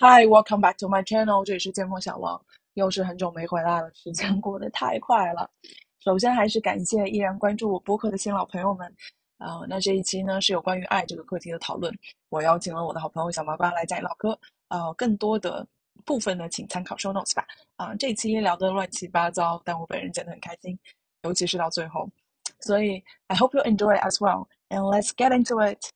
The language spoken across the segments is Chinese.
Hi, welcome back to my channel，这里是剑锋小王，又是很久没回来了，时间过得太快了。首先还是感谢依然关注我播客的新老朋友们，啊、那这一期呢是有关于爱这个课题的讨论，我邀请了我的好朋友小麻瓜来讲老哥，呃，更多的部分呢请参考 show notes 吧。啊、这一期聊得乱七八糟，但我本人剪得很开心，尤其是到最后，所以 I hope you enjoy as well, and let's get into it.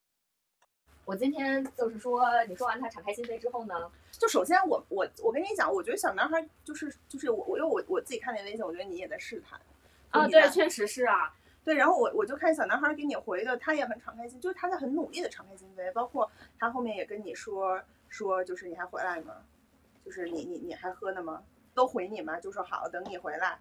我今天就是说，你说完他敞开心扉之后呢，就首先我我我跟你讲，我觉得小男孩就是就是我我因为我我自己看那微信，我觉得你也在试探啊，对，确实是啊，对，然后我我就看小男孩给你回的，他也很敞开心，就是他在很努力的敞开心扉，包括他后面也跟你说说，就是你还回来吗？就是你你你还喝呢吗？都回你吗？就说好，等你回来。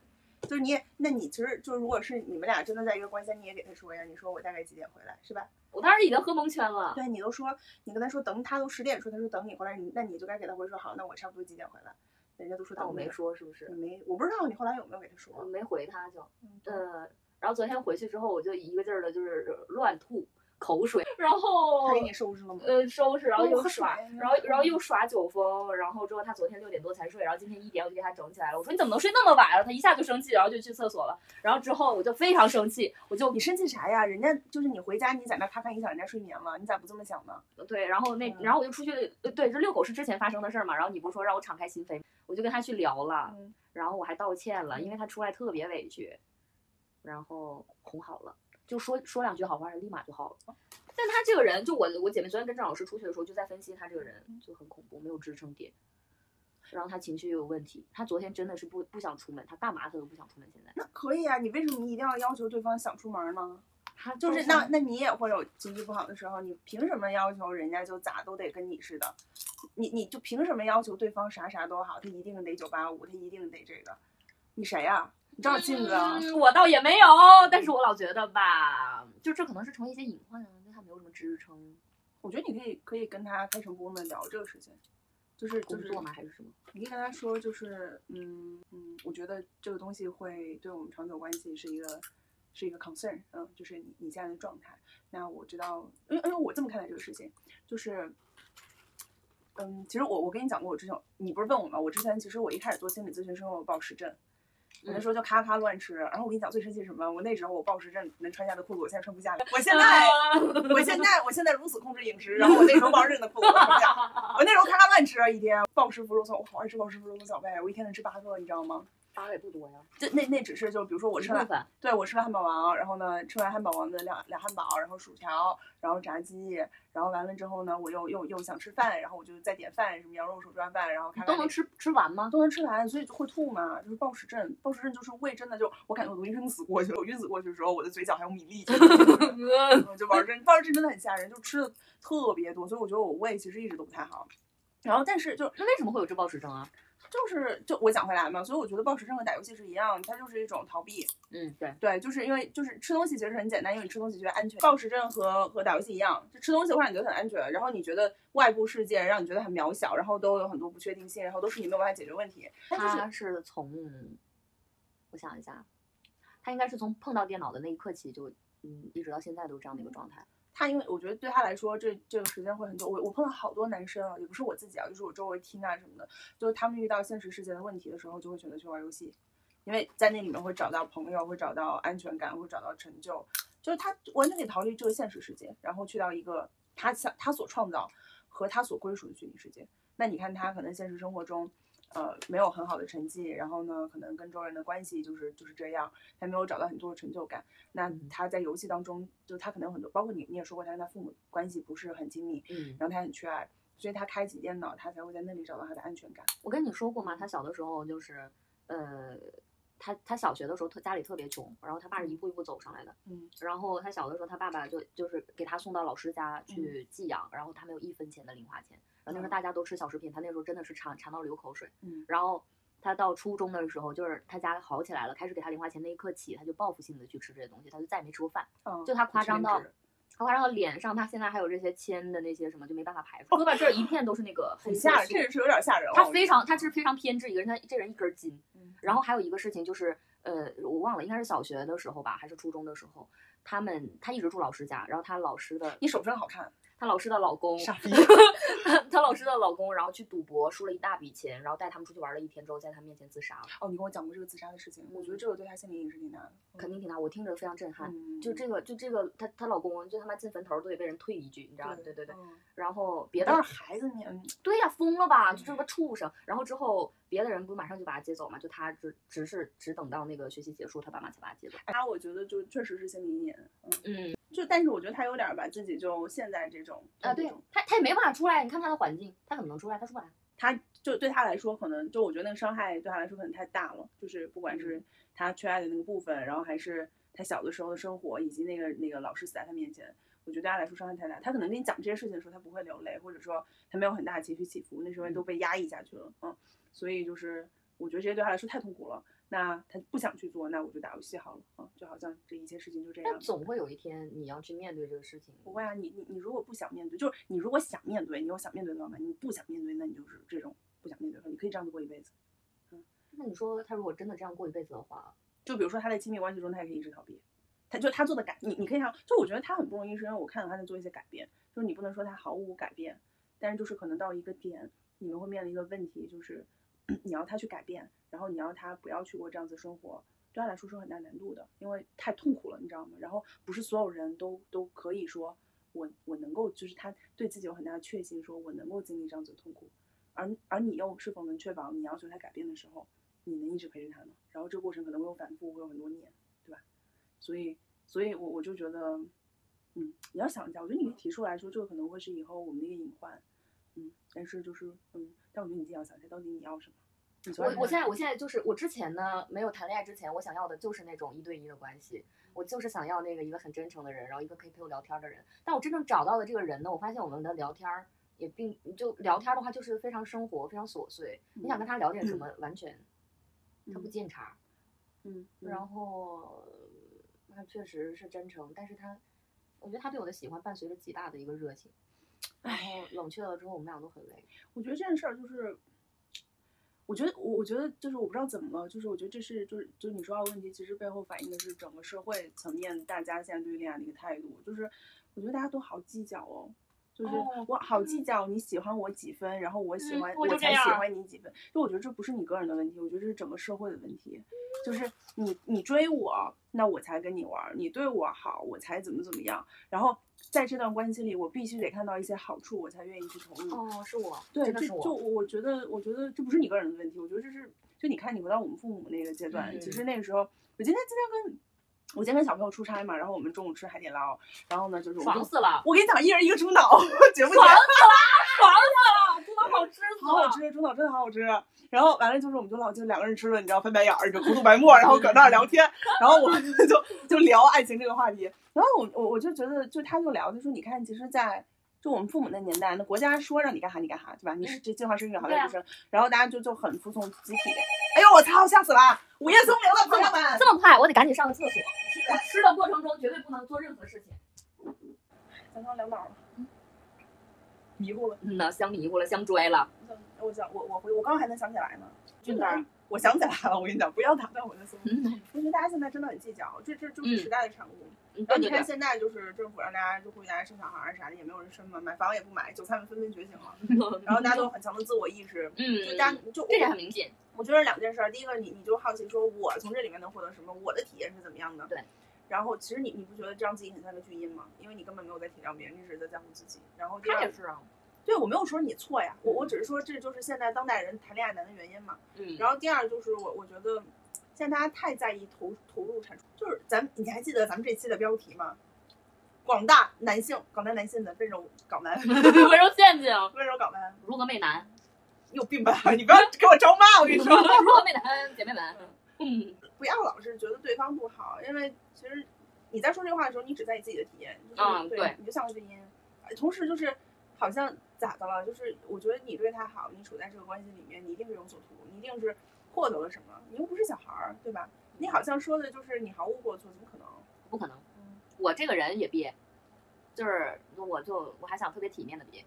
就是你也，那你其实就如果是你们俩真的在一个关系，你也给他说呀，你说我大概几点回来，是吧？我当时已经喝蒙圈了。对你都说，你跟他说等他都十点说，他说等你回来，你那你就该给他回说好，那我差不多几点回来？人家都说但我没说是不是你？没，我不知道你后来有没有给他说。我没回他就，嗯呃，然后昨天回去之后，我就一个劲儿的就是乱吐口水，然后他给你收拾了吗？呃收拾，然后又耍，然后然后又耍酒疯，然后之后他昨天六点多才睡，然后今天一点我就给他整起来了。我说你怎么能睡那么晚啊？他一下就生气，然后就去厕所了。然后之后我就非常生气，我就你生气啥呀？人家就是你回家，你在那咔咔影响人家睡眠了，你咋不这么想呢？对，然后那嗯然后我就出去，呃对，这遛狗是之前发生的事儿嘛。然后你不是说让我敞开心扉，我就跟他去聊了，嗯然后我还道歉了，因为他出来特别委屈，然后哄好了，就说说两句好话，立马就好了。但他这个人，就我我姐妹昨天跟郑老师出去的时候，就在分析他这个人就很恐怖，没有支撑点，然后他情绪又有问题。他昨天真的是不不想出门，他干嘛他都不想出门。现在那可以啊，你为什么一定要要求对方想出门呢？他就是那那你也会有情绪不好的时候，你凭什么要求人家就咋都得跟你似的？你你就凭什么要求对方啥啥都好？他一定得九八五，他一定得这个？你谁呀、你照镜子啊？嗯，我倒也没有，但是我老觉得吧，就这可能是成为一些隐患啊，对他没有什么支撑。我觉得你可以可以跟他开诚布公的聊这个事情，就是就是工作吗？还是什么？你可以跟他说，就是嗯嗯，我觉得这个东西会对我们长久关系是一个是一个 concern，嗯，就是你你现在的状态。那我知道，因为因为我这么看待这个事情，就是嗯，其实我我跟你讲过，我之前你不是问我吗？我之前其实我一开始做心理咨询是因为我暴食症。我那时候就咔咔乱吃，然后我跟你讲最生气是什么？我那时候我暴食症能穿下的裤子，我现在穿不下了。我现在，我现在，我现在如此控制饮食，然后我那时候暴食症的裤子我穿不下，我那时候咔咔乱吃啊，一天暴食腐肉松，我好爱吃暴食腐肉松小贝，我一天能吃八个，你知道吗？八个也不多呀，就那那只是就比如说我吃完，一部分。对我吃了汉堡王，然后呢吃完汉堡王的两两汉堡，然后薯条，然后炸鸡，然后完了之后呢，我又又又想吃饭，然后我就再点饭，什么羊肉手抓饭，然后看看都能吃吃完吗？都能吃完，所以就会吐嘛，就是暴食症。暴食症就是胃真的就，我感觉我都晕死过去了。我晕死过去的时候，我的嘴角还有米粒，就就暴食症，暴食症真的很吓人，就吃的特别多，所以我觉得我胃其实一直都不太好。然后，但是就那为什么会有这暴食症啊？就是就我讲回来嘛，所以我觉得暴食症和打游戏是一样，它就是一种逃避。嗯，对，对，就是因为就是吃东西其实很简单，因为你吃东西觉得安全。暴食症和和打游戏一样，就吃东西会让你觉得很安全，然后你觉得外部世界让你觉得很渺小，然后都有很多不确定性，然后都是你没有办法解决问题。它就是他是从，我想一下，他应该是从碰到电脑的那一刻起就，嗯，一直到现在都是这样的一个状态。他因为我觉得对他来说，这这个时间会很久。我我碰到好多男生啊，也不是我自己啊，就是我周围听啊什么的，就是他们遇到现实世界的问题的时候，就会选择去玩游戏，因为在那里面会找到朋友，会找到安全感，会找到成就，就是他完全可以逃离这个现实世界，然后去到一个他想他所创造和他所归属的虚拟世界。那你看他可能现实生活中。呃，没有很好的成绩，然后呢，可能跟周人的关系就是就是这样，还没有找到很多的成就感。那嗯他在游戏当中，就他可能有很多，包括你你也说过，他跟他父母关系不是很亲密，嗯，然后他很缺爱，所以他开启电脑，他才会在那里找到他的安全感。我跟你说过吗？他小的时候就是，呃，他他小学的时候特家里特别穷，然后他爸是一步一步走上来的。嗯然后他小的时候，他爸爸就就是给他送到老师家去寄养，然后他没有一分钱的零花钱。然后那时候嗯大家都吃小食品，他那时候真的是馋馋到流口水。嗯然后他到初中的时候，就是他家好起来了，开始给他零花钱那一刻起，他就报复性的去吃这些东西，他就再也没吃过饭。嗯，就他夸张到他夸张到脸上，他现在还有这些铅的那些什么就没办法排出，胳膊这一片都是那个很吓人，色素这人是有点吓人。他非常，他是非常偏执一个人，他这人一根筋。嗯然后还有一个事情就是，呃，我忘了，应该是小学的时候吧，还是初中的时候，他们他一直住老师家，然后他老师的你手真好看，她老师的老公，傻逼。她老师的老公，然后去赌博输了一大笔钱，然后带他们出去玩了一天之后，在他面前自杀了，哦，你跟我讲过这个自杀的事情，我觉得这个对她心理阴影是挺大的。肯定挺大，我听着非常震撼。嗯，就这个，就这个，她她老公就他妈进坟头都得被人退一句，你知道吗？对对对。嗯然后别的孩子你，嗯对呀，疯了吧？就这个畜生。然后之后别的人不马上就把他接走嘛？就他只只是只等到那个学习结束，他爸妈才把他接走。他我觉得就确实是心理阴影。嗯，嗯就但是我觉得他有点儿把自己就现在这种啊，对他他也没办法出来。你看他的环境，他怎么能出来？他出不来。他就对他来说，可能就我觉得那个伤害对他来说可能太大了，就是不管是他缺爱的那个部分，然后还是他小的时候的生活，以及那个那个老师死在他面前，我觉得对他来说伤害太大。他可能跟你讲这些事情的时候，他不会流泪，或者说他没有很大的情绪起伏，那时候都被压抑下去了，嗯，所以就是我觉得这些对他来说太痛苦了。那他不想去做，那我就打游戏好了，嗯，就好像这一切事情就这样但。总会有一天你要去面对这个事情。不会啊，你你你如果不想面对，就是你如果想面对，你有想面对的方法；你不想面对，那你就是这种不想面对的，你可以这样子过一辈子。嗯那你说他如果真的这样过一辈子的话，就比如说他在亲密关系中，他也可以一直逃避，他就他做的改，你你可以看，就我觉得他很不容易，是因为我看到他在做一些改变，就是你不能说他毫无改变，但是就是可能到一个点，你们会面临一个问题，就是 你要他去改变，然后你要他不要去过这样子生活，对他来说是有很大难度的，因为太痛苦了，你知道吗？然后不是所有人都都可以说我我能够，就是他对自己有很大的确信，说我能够经历这样子的痛苦，而而你又是否能确保你要求他改变的时候，你能一直陪着他呢？然后这个过程可能会有反复，会有很多年，对吧？所以，所以我我就觉得，嗯，你要想一下，我觉得你可以提出来说，这个可能会是以后我们的一个隐患，嗯，但是就是，嗯，但我觉得你自己要想一下，到底你要什么？我我现在我现在就是我之前呢没有谈恋爱之前，我想要的就是那种一对一的关系，我就是想要那个一个很真诚的人，然后一个可以陪我聊天的人。但我真正找到的这个人呢，我发现我们的聊天儿也并就聊天的话就是非常生活，非常琐碎。你想跟他聊点什么，完全他不嗯见茬嗯然后他确实是真诚，但是他我觉得他对我的喜欢伴随着极大的一个热情。然后冷却了之后，我们俩都很累。我觉得这件事儿就是，我觉得我我觉得就是我不知道怎么了，就是我觉得这是就是就是你说到的问题，其实背后反映的是整个社会层面大家现在对于恋爱的一个态度，就是我觉得大家都好计较哦。就是哦我好计较你喜欢我几分，然后我喜嗯欢、我才喜欢你几分。就我觉得这不是你个人的问题，我觉得这是整个社会的问题。就是你你追我，那我才跟你玩儿；你对我好，我才怎么怎么样。然后在这段关系里，我必须得看到一些好处，我才愿意去投入。哦，是我，对，真的就我。我觉得，我觉得这不是你个人的问题，我觉得这是，就你看，你回到我们父母那个阶段，其实那个时候，我今天今天跟我今天跟小朋友出差嘛，然后我们中午吃海底捞，然后呢就是我就爽死了，我跟你讲，一人一个猪脑，绝不绝？爽死了，爽死了，猪脑好吃。好好吃，猪脑真的好好吃。然后完了就是我们就老就两个人吃了，你知道翻白眼儿，就糊涂白沫，然后搁那儿聊天，然后我们就就聊爱情这个话题。然后我我我就觉得，就他就聊，就说你看，其实在，就我们父母那年代，那国家说让你干啥你干啥，对吧？你是这计划生育好对啊赖不生，然后大家就就很服从集体。哎呦我操，吓死了！午夜松铃了，朋友们。这么快，我得赶紧上个厕所。我吃的过程中绝对不能做任何事情。咱刚聊哪儿了？迷糊了。嗯呐，香迷糊了，香拽了。我想我我回我刚刚还能想起来呢，真的，我想起来了。我跟你讲，不要打断我的思路。嗯我觉得大家现在真的很计较，这这就是时代的产物。然后你。看现在就是政府让大家就呼吁大家生小孩儿啥的，也没有人生嘛，买房也不买，韭菜们纷纷觉醒了，然后大家都有很强的自我意识。嗯就，大家就这点很明显。我觉得两件事儿，第一个你你就好奇说，我从这里面能获得什么？我的体验是怎么样的？对。然后其实你你不觉得这样自己很像个巨婴吗？因为你根本没有在体谅别人，你只是在在乎自己。然后第二他也，是啊。对我没有说你错呀，我我只是说这就是现在当代人谈恋爱难的原因嘛。嗯。然后第二就是我我觉得现在大家太在意投投入产出，就是咱你还记得咱们这期的标题吗？广大男性，广大男性的温柔港男，温柔陷阱，温柔港男，如何媚男？你有病吧？你不要给我招骂，我跟你说，如何媚男，姐妹们。嗯，不要老是觉得对方不好，因为其实你在说这个话的时候，你只在意自己的体验，就是、对嗯对，你就像个巨婴。呃同时就是好像咋的了？就是我觉得你对他好，你处在这个关系里面，你一定是有所图，你一定是获得了什么，你又不是小孩儿，对吧？你好像说的就是你毫无过错，怎么可能？不可能。嗯我这个人也憋，就是我就我还想特别体面的憋，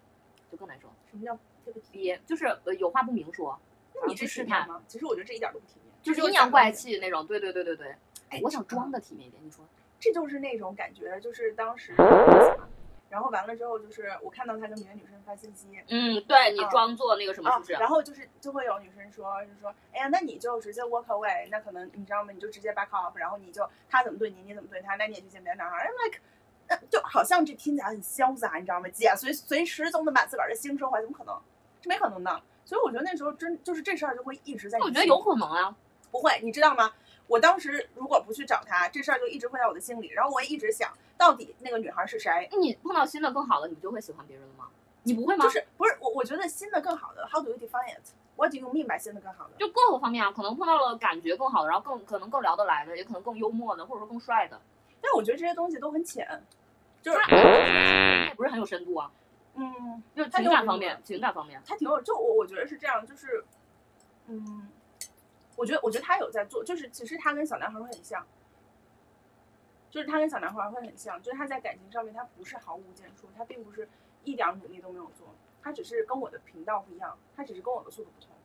就更难受。什么叫特别体面？憋就是呃有话不明说，那你这去试探，吗？其实我觉得这一点都不体面，就是阴阳怪。气那种。对对对对对，哎我想装的体面一点，你说。这就是那种感觉，就是当时，然然后完了之后就是我看到他跟别的女生发信息，嗯，对你啊装作那个什么啊是不是？，然后就是就会有女生说，就说，哎呀，那你就直接 walk away，那可能你知道吗？你就直接 back off，然后你就他怎么对你，你怎么对他，那你也去见别的男孩儿，I'm like，那就好像这听起来很潇洒，你知道吗？姐随随时都能把自个儿的心收回来，怎么可能？这没可能的。所以我觉得那时候真就是这事儿就会一直在。我觉得有可能啊。不会，你知道吗？我当时如果不去找他，这事儿就一直会在我的心里，然后我也一直想，到底那个女孩是谁？你碰到新的更好的，你不就会喜欢别人了吗？你不会吗？就是不是我？我觉得新的更好的，How do you define it? What do you mean by 新的更好的？就各个方面啊，可能碰到了感觉更好的，然后更可能更聊得来的，也可能更幽默的，或者说更帅的。但我觉得这些东西都很浅，就是不是很有深度啊，嗯，就情感方面，情感方面。他挺有，就我我觉得是这样，就是，嗯，我觉得我觉得他有在做，就是其实他跟小男孩会很像，就是他跟小男孩会很像，就是他在感情上面他不是毫无建树，他并不是一点努力都没有做，他只是跟我的频道不一样，他只是跟我的速度不同，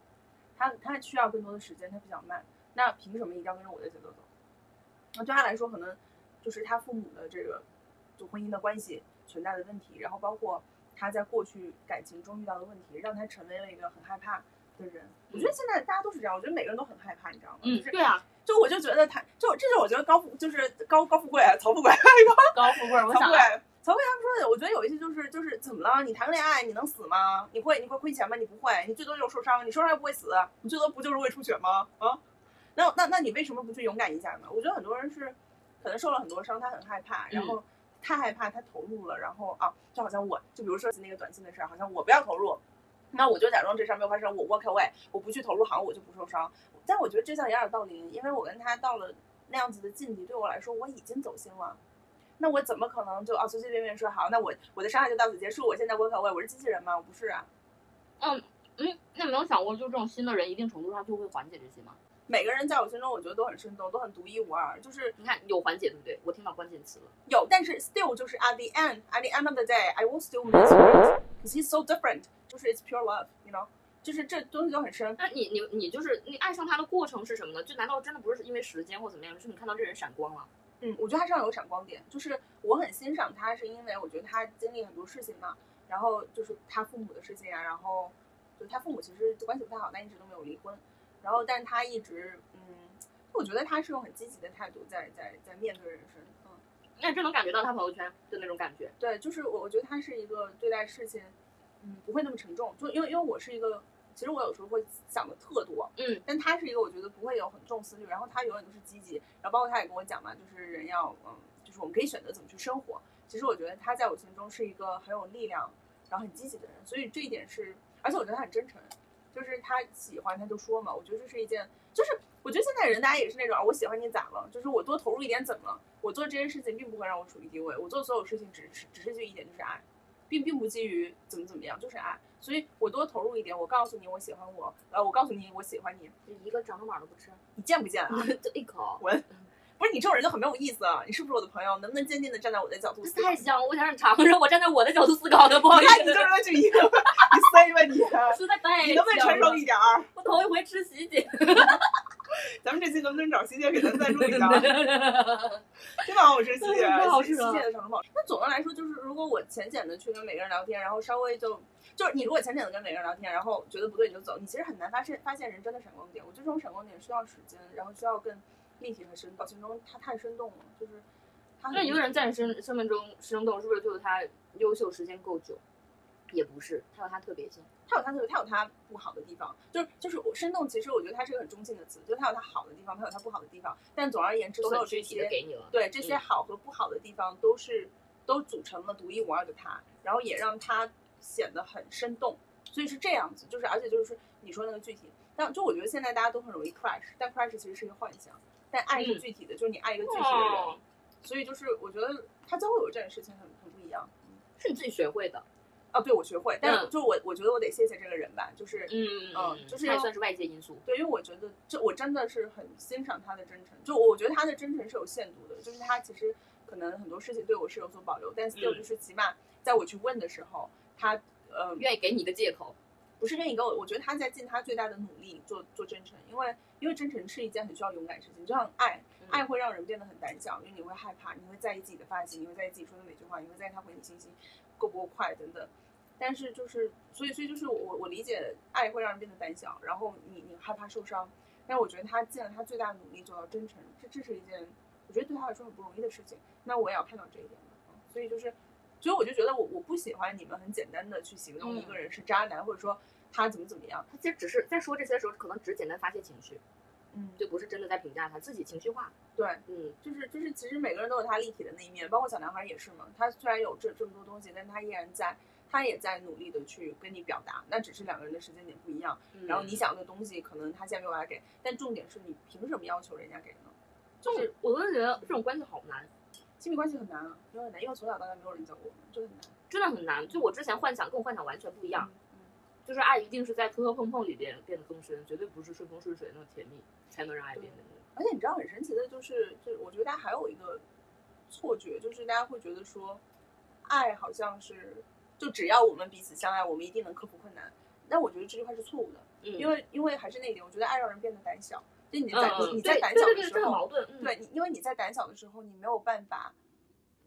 他他需要更多的时间，他比较慢，那凭什么一定要跟着我的节奏走？那对他来说，可能就是他父母的这个就婚姻的关系存在的问题，然后包括他在过去感情中遇到的问题，让他成为了一个很害怕的人。我觉得现在大家都是这样，我觉得每个人都很害怕，你知道吗？嗯就，是对啊，就我就觉得他就这就是我觉得高富就是高高富贵曹富贵 高富贵儿，我想曹富贵曹富贵他们说的，我觉得有一些就是就是怎么了？你谈个恋爱你能死吗？你会你会亏钱吗？你不会，你最多就是受伤，你受伤又不会死，你最多不就是胃出血吗？啊？那那那你为什么不去勇敢一下呢？我觉得很多人是可能受了很多伤，他很害怕，然后太害怕，他投入了，然后啊，就好像我就比如说那个短信的事儿，好像我不要投入，那我就假装这事儿没有发生，我 walk away，我不去投入，好像我就不受伤。但我觉得这像掩耳盗铃，因为我跟他到了那样子的境地，对我来说我已经走心了。那我怎么可能就啊随随便便说好？那我我的伤害就到此结束？我现在 walk away，我是机器人吗？我不是啊。嗯嗯，那没有想过，就这种新的人，一定程度上就会缓解这些吗？每个人在我心中，我觉得都很生动，都很独一无二。就是你看有缓解，对不对？我听到关键词了。有，但是 still 就是 at the end，at the end of the day，I will still miss him because he's so different。就是 it's pure love，you know，就是这东西就很深。那你你你就是你爱上他的过程是什么呢？就难道真的不是因为时间或怎么样？就是你看到这人闪光了？嗯，我觉得他身上有闪光点，就是我很欣赏他，是因为我觉得他经历很多事情嘛，然后就是他父母的事情啊，然后就他父母其实关系不太好，但一直都没有离婚，然后但是他一直嗯，我觉得他是用很积极的态度在在在面对人生，嗯，那真能感觉到他朋友圈的那种感觉。对，就是我我觉得他是一个对待事情，嗯，不会那么沉重，就因为因为我是一个，其实我有时候会想的特多，嗯，但他是一个我觉得不会有很重思虑，然后他永远都是积极，然后包括他也跟我讲嘛，就是人要嗯，就是我们可以选择怎么去生活。其实我觉得他在我心中是一个很有力量，然后很积极的人，所以这一点是，而且我觉得他很真诚，就是他喜欢他就说嘛，我觉得这是一件，就是我觉得现在人大家也是那种啊，我喜欢你咋了？就是我多投入一点怎么了？我做这件事情并不会让我处于低位，我做所有事情只是只是就一点就是爱，并并不基于怎么怎么样，就是爱。所以我多投入一点，我告诉你我喜欢我，呃，我告诉你我喜欢你，就一个掌上马都不吃，你见不见啊？就一口。不是你这种人就很没有意思啊！你是不是我的朋友？能不能坚定的站在我的角度思考？太香了，我想让你尝尝我站在我的角度思考的，不好意思你，你，就是这一个，你塞吧你，实在太你能不能成熟一点儿？我头一回吃喜姐，咱们这期能不能找喜姐给咱赞助一下？真的好吃喜姐，喜姐的长跑。那总的来说，就是如果我浅浅的去跟每个人聊天，然后稍微就就是你如果浅浅的跟每个人聊天，然后觉得不对你就走，你其实很难发现发现人真的闪光点。我觉得这种闪光点需要时间，然后需要更立体和生动。其中他太生动了，就是他很那一个人在你生生命中生动，是不是就是他优秀时间够久？也不是，他有他特别性。他有他特别，他有他不好的地方，就是就是我生动，其实我觉得它是个很中性的词，就是它有它好的地方，它有它不好的地方。但总而言之，所有这些给你了。对这些嗯好和不好的地方都是都组成了独一无二的他，然后也让他显得很生动。所以是这样子，就是而且就是你说那个具体，但就我觉得现在大家都很容易 crash，但 crash 其实是一个幻想，但爱是嗯具体的，就是你爱一个具体的人。哦，所以就是我觉得他教会我这件事情很很不一样。是你自己学会的。啊，对我学会，但就我我觉得我得谢谢这个人吧，就是嗯嗯就是也算是外界因素。对，因为我觉得这我真的是很欣赏他的真诚，就我觉得他的真诚是有限度的，就是他其实可能很多事情对我是有所保留，但 still 嗯就是起码在我去问的时候，他呃愿意给你一个借口。不是愿意跟我，我觉得他在尽他最大的努力做做真诚，因为因为真诚是一件很需要勇敢的事情，就像爱，嗯爱会让人变得很胆小，因为你会害怕，你会在意自己的发型，你会在意自己说的每句话，你会在意他回你信息够不够快等等。但是就是，所以所以就是我我理解爱会让人变得胆小，然后你你害怕受伤，但是我觉得他尽了他最大的努力做到真诚，这这是一件我觉得对他来说很不容易的事情。那我也要看到这一点所以就是，所以我就觉得我我不喜欢你们很简单的去形容一个人是渣男，或者说他怎么怎么样。他其实只是在说这些的时候，可能只是简单发泄情绪，嗯，就不是真的在评价他自己情绪化。对，嗯，就是就是，其实每个人都有他立体的那一面，包括小男孩也是嘛。他虽然有这这么多东西，但他依然在，他也在努力的去跟你表达。那只是两个人的时间点不一样。嗯然后你想的东西，可能他现在没有办法给，但重点是你凭什么要求人家给呢？就就是我真的觉得这种关系好难，亲密关系很难啊，真的很难，因为从小到大没有人教过我们，就很难。真的很难。就我之前幻想跟我幻想完全不一样，嗯，就是爱一定是在磕磕碰碰里边变得更深，绝对不是顺风顺水那种甜蜜才能让爱变得。而且你知道很神奇的就是，就是我觉得大家还有一个错觉，就是大家会觉得说，爱好像是就只要我们彼此相爱，我们一定能克服困难。但我觉得这句话是错误的，嗯，因为因为还是那一点，我觉得爱让人变得胆小。就你在、嗯，你你在对胆对对对，这很小的时候，矛盾。嗯，对你，因为你在胆小的时候，你没有办法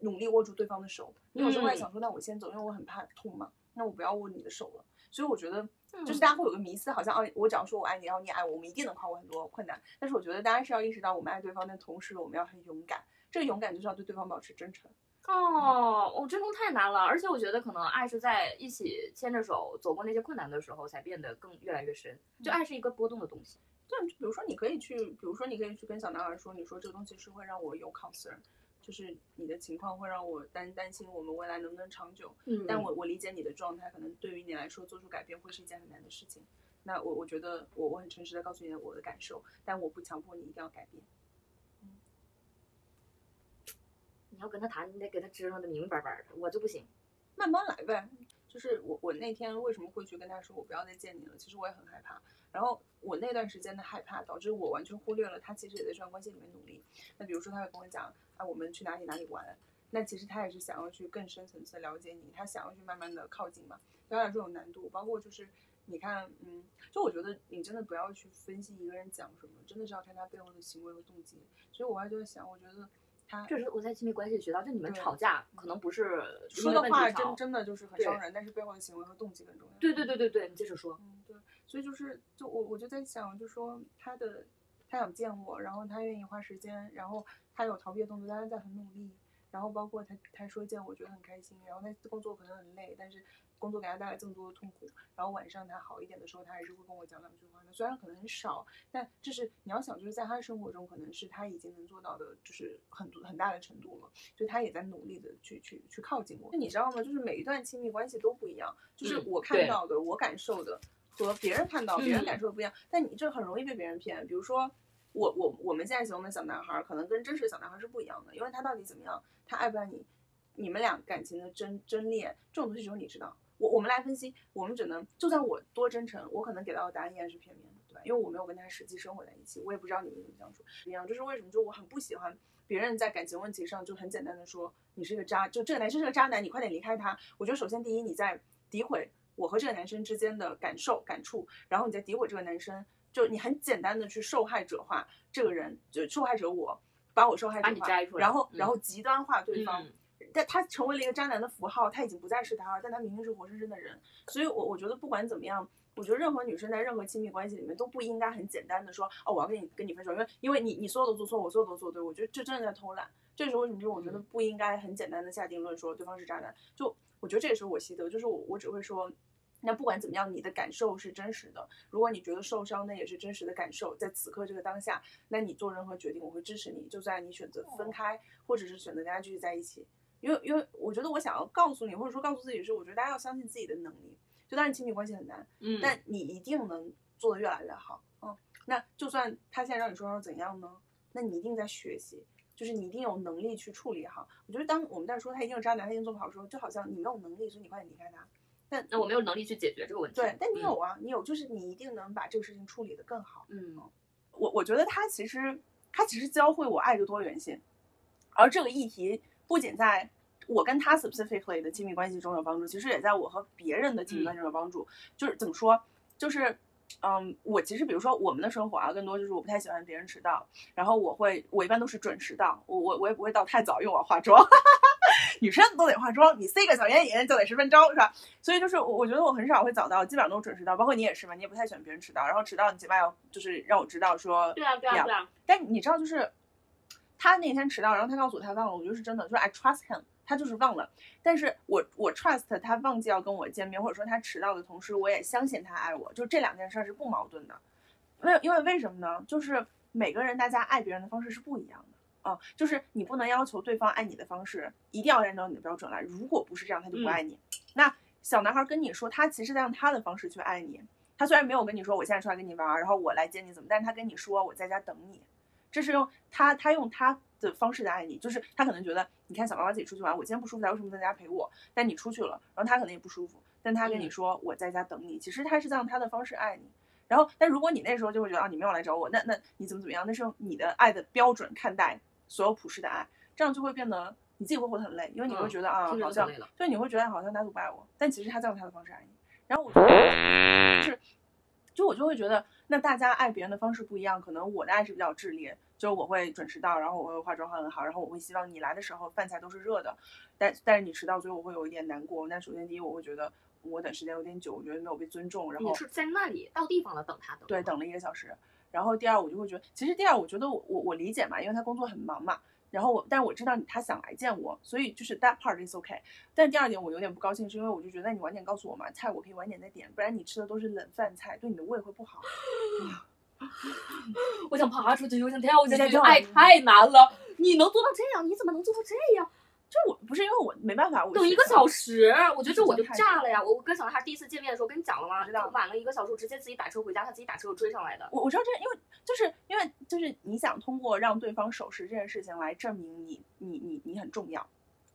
努力握住对方的手。你有时候会嗯想说，那我先走，因为我很怕痛嘛，那我不要握你的手了。所以我觉得，嗯就是大家会有个迷思，好像哦，我只要说我爱你，然后你爱我，我们一定能跨过很多困难。但是我觉得大家是要意识到，我们爱对方，但同时我们要很勇敢。这个勇敢就是要对对方保持真诚。哦，我真的太难了，而且我觉得可能爱是在一起牵着手走过那些困难的时候，才变得更越来越深。就爱是一个波动的东西。对，就比如说你可以去，比如说你可以去跟小男孩说，你说这个东西是会让我有 concern，就是你的情况会让我担担心我们未来能不能长久。嗯但我我理解你的状态，可能对于你来说做出改变会是一件很难的事情。那我我觉得我我很诚实的告诉你我的感受，但我不强迫你一定要改变。你要跟他谈，你得给他支棱的明明白白的，我就不行。慢慢来呗。就是我我那天为什么会去跟他说我不要再见你了？其实我也很害怕。然后我那段时间的害怕，导致我完全忽略了他其实也在这段关系里面努力。那比如说他会跟我讲啊，我们去哪里哪里玩，那其实他也是想要去更深层次的了解你，他想要去慢慢的靠近嘛。对他来说有难度，包括就是你看，嗯，就我觉得你真的不要去分析一个人讲什么，真的是要看他背后的行为和动机。所以我还就在想，我觉得他这是我在亲密关系里学到，就你们吵架可能不是说的话真真真的就是很伤人，但是背后的行为和动机更重要。对对对对对，你接着说。嗯，对，所以就是，就我我就在想，就说他的他想见我，然后他愿意花时间，然后他有逃避的动作，但是在很努力，然后包括他他说见我觉得很开心，然后他工作可能很累，但是工作给他带来这么多的痛苦，然后晚上他好一点的时候，他还是会跟我讲两句话的，虽然可能很少，但这是你要想，就是在他的生活中，可能是他已经能做到的，就是很多很大的程度了，就他也在努力的去去去靠近我。那你知道吗？就是每一段亲密关系都不一样，就是嗯我看到的，我感受的。和别人看到、别人感受的不一样，但你这很容易被别人骗。比如说，我我我们现在形容的小男孩，可能跟真实的小男孩是不一样的，因为他到底怎么样，他爱不爱你，你们俩感情的真真烈，这种东西只有你知道。我我们来分析，我们只能就算我多真诚，我可能给到的答案依然是片面的，对吧？因为我没有跟他实际生活在一起，我也不知道你们怎么相处。一样，就是为什么就我很不喜欢别人在感情问题上就很简单的说你是个渣，就这个男生是个渣男，你快点离开他。我觉得首先第一，你在诋毁我和这个男生之间的感受感触，然后你在诋毁这个男生，就你很简单的去受害者化这个人，就受害者我，把我受害者化，你摘出来然后嗯然后极端化对方。嗯但他成为了一个渣男的符号，他已经不再是他了，但他明明是活生生的人。所以我我觉得不管怎么样，我觉得任何女生在任何亲密关系里面都不应该很简单的说，哦，我要跟你跟你分手，因为因为你你所有都做错，我所有都做对，我觉得这真的在偷懒。这是为什么？就我觉得不应该很简单的下定论说对方是渣男。就我觉得这也是我习得，就是我我只会说。那不管怎么样，你的感受是真实的。如果你觉得受伤，那也是真实的感受。在此刻这个当下，那你做任何决定，我会支持你。就算你选择分开，或者是选择跟他继续在一起，因为因为我觉得我想要告诉你，或者说告诉自己是，我觉得大家要相信自己的能力。就当然亲密关系很难，嗯，但你一定能做得越来越好。嗯，那就算他现在让你说说怎样呢？那你一定在学习，就是你一定有能力去处理好。我觉得当我们在说他一定是渣男，他一定做不好的时候，就好像你没有能力，所以你快点离开他。但那我没有能力去解决这个问题。对，但你有啊，你有，就是你一定能把这个事情处理得更好。嗯，我我觉得他其实他其实教会我爱的多元性，而这个议题不仅在我跟他 specifically 的亲密关系中有帮助，其实也在我和别人的亲嗯密关系中有帮助。就是怎么说，就是。嗯，我其实比如说我们的生活啊，更多就是我不太喜欢别人迟到，然后我会我一般都是准时到，我我我也不会到太早，因为我要化妆，女生都得化妆，你塞个小眼影就得十分钟是吧？所以就是我我觉得我很少会早到，基本上都是准时到，包括你也是嘛，你也不太喜欢别人迟到，然后迟到你起码要就是让我知道说对啊对啊呀对啊，但你知道，就是他那天迟到，然后他告诉我他忘了，我觉得是真的，就是 I trust him，他就是忘了。但是我我 trust 他忘记要跟我见面，或者说他迟到的同时，我也相信他爱我，就这两件事儿是不矛盾的。为因为为什么呢？就是每个人大家爱别人的方式是不一样的啊、就是你不能要求对方爱你的方式一定要按照你的标准来，如果不是这样，他就不爱你。那小男孩跟你说，他其实在用他的方式去爱你。他虽然没有跟你说我现在出来跟你玩儿，然后我来接你怎么，但是他跟你说我在家等你，这是用他他用他的方式在爱你，就是他可能觉得，你看小妈妈自己出去玩，我今天不舒服，他为什么在家陪我？但你出去了，然后他可能也不舒服，但他跟你嗯说我在家等你，其实他是在用他的方式爱你。然后，但如果你那时候就会觉得啊，你没有来找我，那那你怎么怎么样？那是用你的爱的标准看待所有普世的爱，这样就会变得你自己会活得很累，因为你会嗯觉得、啊，好像就你会觉得好像他都不爱我，但其实他在用他的方式爱你。然后我 就我就会觉得，那大家爱别人的方式不一样，可能我的爱是比较炽烈，就是我会准时到，然后我会化妆化很好，然后我会希望你来的时候饭菜都是热的，但但是你迟到，所以我会有一点难过。那首先第一，我会觉得我等时间有点久，我觉得没有被尊重，然后你是在那里到地方了等他等对，等了一个小时。然后第二，我就会觉得，其实第二，我觉得我我我理解嘛，因为他工作很忙嘛。然后我，但是我知道你他想来见我，所以就是 that part is okay。但第二点我有点不高兴，是因为我就觉得你晚点告诉我嘛，菜我可以晚点再点，不然你吃的都是冷饭菜，对你的胃会不好。我想爬出去，我想跳下去，爱太难了。你能做到这样？你怎么能做到这样？就我不是因为我没办法，我等一个小时，我觉得这我就炸了呀！我我跟小男孩第一次见面的时候跟你讲了吗？知道就晚了一个小时，我直接自己打车回家，他自己打车追上来的。我我知道这，因为就是因为就是你想通过让对方守时这件事情来证明你你你你很重要，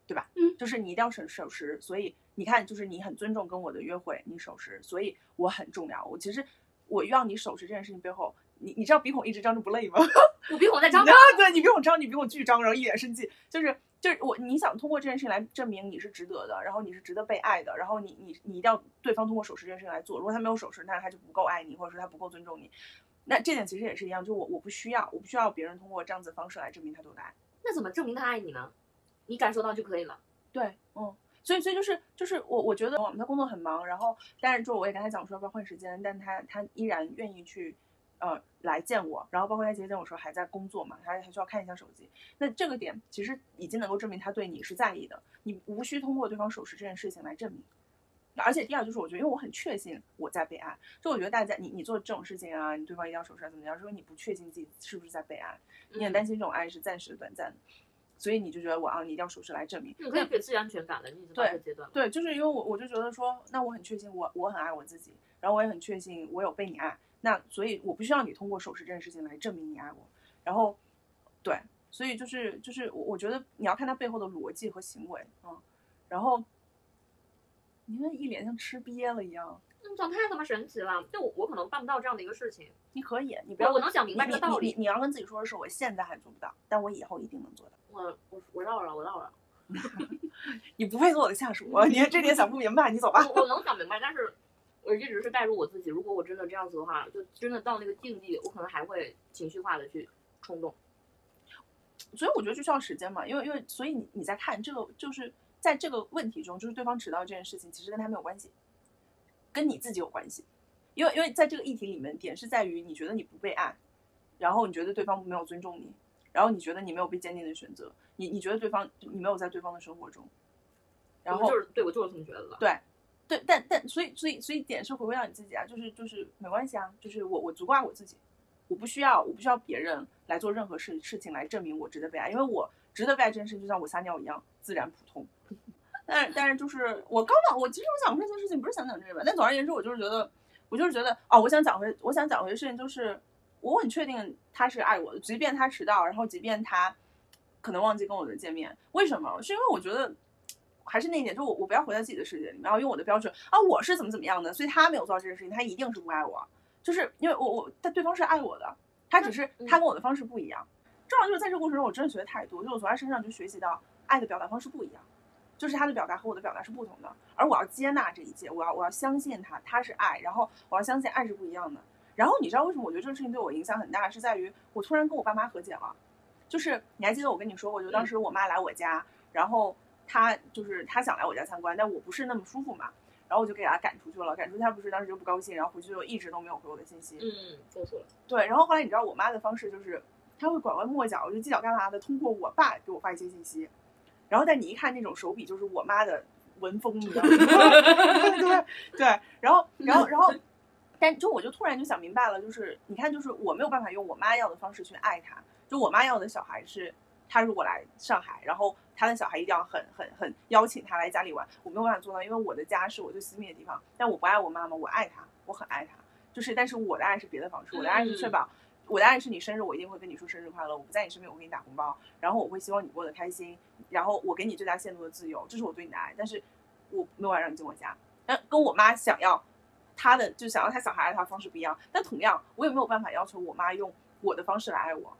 对吧？嗯，就是你一定要守守时，所以你看，就是你很尊重跟我的约会，你守时，所以我很重要。我其实我让你守时这件事情背后，你你知道鼻孔一直张着不累吗？我鼻孔在张啊着，，对你比我张，你比我巨张，然后一脸生气，就是就是我，你想通过这件事情来证明你是值得的，然后你是值得被爱的，然后你你你一定要对方通过守时这件事情来做，如果他没有守时，那他就不够爱你，或者说他不够尊重你。那这点其实也是一样，就我我不需要，我不需要别人通过这样子的方式来证明他对我的爱。那怎么证明他爱你呢？你感受到就可以了。对，嗯，所以所以就是就是我我觉得我们他工作很忙，然后但是就我也跟他讲说要不要换时间，但他他依然愿意去呃来见我，然后包括他接见我说还在工作嘛，还还需要看一下手机。那这个点其实已经能够证明他对你是在意的，你无需通过对方守时这件事情来证明。而且第二就是，我觉得，因为我很确信我在被爱，就我觉得大家，你你做这种事情啊，你对方一定要守时啊，怎么样？是因为你不确信自己是不是在被爱，你很嗯担心这种爱是暂时的、短暂的，所以你就觉得我啊，你一定要守时来证明。你可以给自己安全感的，你已经到这个阶段了。对，就是因为我我就觉得说，那我很确信我我很爱我自己，然后我也很确信我有被你爱，那所以我不需要你通过手势这件事情来证明你爱我，然后对，所以就是就是我我觉得你要看他背后的逻辑和行为，嗯，然后你们一脸像吃瘪了一样，你，长太他妈神奇了！就我我可能办不到这样的一个事情，你可以，你不要我我能想明白你这个道理。你要跟自己说的是，我现在还做不到，但我以后一定能做到。我我我绕了，我绕了。你不配做我的下属，你这点想不明白，你走吧。我我能想明白，但是我一直是带入我自己。如果我真的这样子的话，就真的到那个境地，我可能还会情绪化的去冲动。所以我觉得就需要时间嘛，因为因为所以你你在看这个，就是在这个问题中，就是对方迟到这件事情，其实跟他没有关系，跟你自己有关系，因为因为在这个议题里面，点是在于你觉得你不被爱，然后你觉得对方没有尊重你，然后你觉得你没有被坚定的选择，你你觉得对方你没有在对方的生活中，然后就是对我就是这么觉得的。对对，但但所以所以所以点是回归到你自己啊，就是就是没关系啊，就是我我足够爱我自己，我不需要我不需要别人来做任何事事情来证明我值得被爱，因为我值得被爱这件事就像我撒尿一样自然普通。但但是就是我刚讲，我其实我想说这件事情不是想讲这个吧，但总而言之，我就是觉得我就是觉得哦，我想讲回我想讲回事情就是我很确定他是爱我的，即便他迟到，然后即便他可能忘记跟我的见面，为什么？是因为我觉得。还是那一点，就我我不要活在自己的世界里面，然后用我的标准啊，我是怎么怎么样的，所以他没有做到这件事情，他一定是不爱我，就是因为我我但对方是爱我的，他只是嗯他跟我的方式不一样。正好就是在这个过程中，我真的学的太多，就我从他身上就学习到爱的表达方式不一样，就是他的表达和我的表达是不同的，而我要接纳这一切，我要我要相信他，他是爱，然后我要相信爱是不一样的。然后你知道为什么我觉得这个事情对我影响很大，是在于我突然跟我爸妈和解了。就是你还记得我跟你说过，就当时我妈来我家，然后她就是他想来我家参观，但我不是那么舒服嘛，然后我就给他赶出去了。赶出去他不是当时就不高兴，然后回去就一直都没有回我的信息。嗯，做错了。对，然后后来你知道我妈的方式就是，她会拐弯抹角，就犄角旮旯的通过我爸给我发一些信息，然后但你一看那种手笔就是我妈的文风，你知道吗？对对，然后然后然后，但就我就突然就想明白了，就是你看，就是我没有办法用我妈要的方式去爱他，就我妈要的小孩是，他如果来上海，然后他的小孩一定要很很很邀请他来家里玩，我没有办法做到，因为我的家是我最私密的地方，但我不爱我妈妈，我爱她，我很爱她，就是但是我的爱是别的方式，我的爱是确保。我的爱是你生日，我一定会跟你说生日快乐。我不在你身边，我给你打红包，然后我会希望你过得开心，然后我给你最大限度的自由，这是我对你的爱。但是我没有办法让你进我家，但跟我妈想要她的，就想要她小孩爱她的方式不一样。但同样，我也没有办法要求我妈用我的方式来爱我。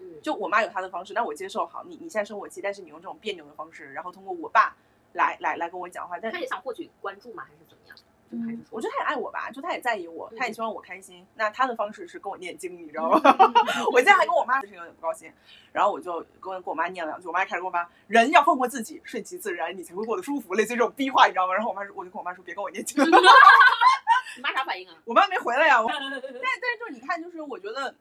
嗯，就我妈有她的方式，那我接受。好，你你现在生我气，但是你用这种别扭的方式，然后通过我爸来来来跟我讲话，但他也想获取关注吗？还是怎么样？我觉得他也爱我吧，就他也在意我，他也嗯希望我开心。那他的方式是跟我念经，你知道吗？我现在还跟我妈就是有点不高兴，然后我就跟跟我妈念了两句，我妈开始跟我妈，人要放过自己，顺其自然，你才会过得舒服，类似于这种逼话，你知道吗？然后我妈说，我就跟我妈说，别跟我念经。你妈啥反应啊？我妈没回来呀。我 但但是就是你看，就是我觉得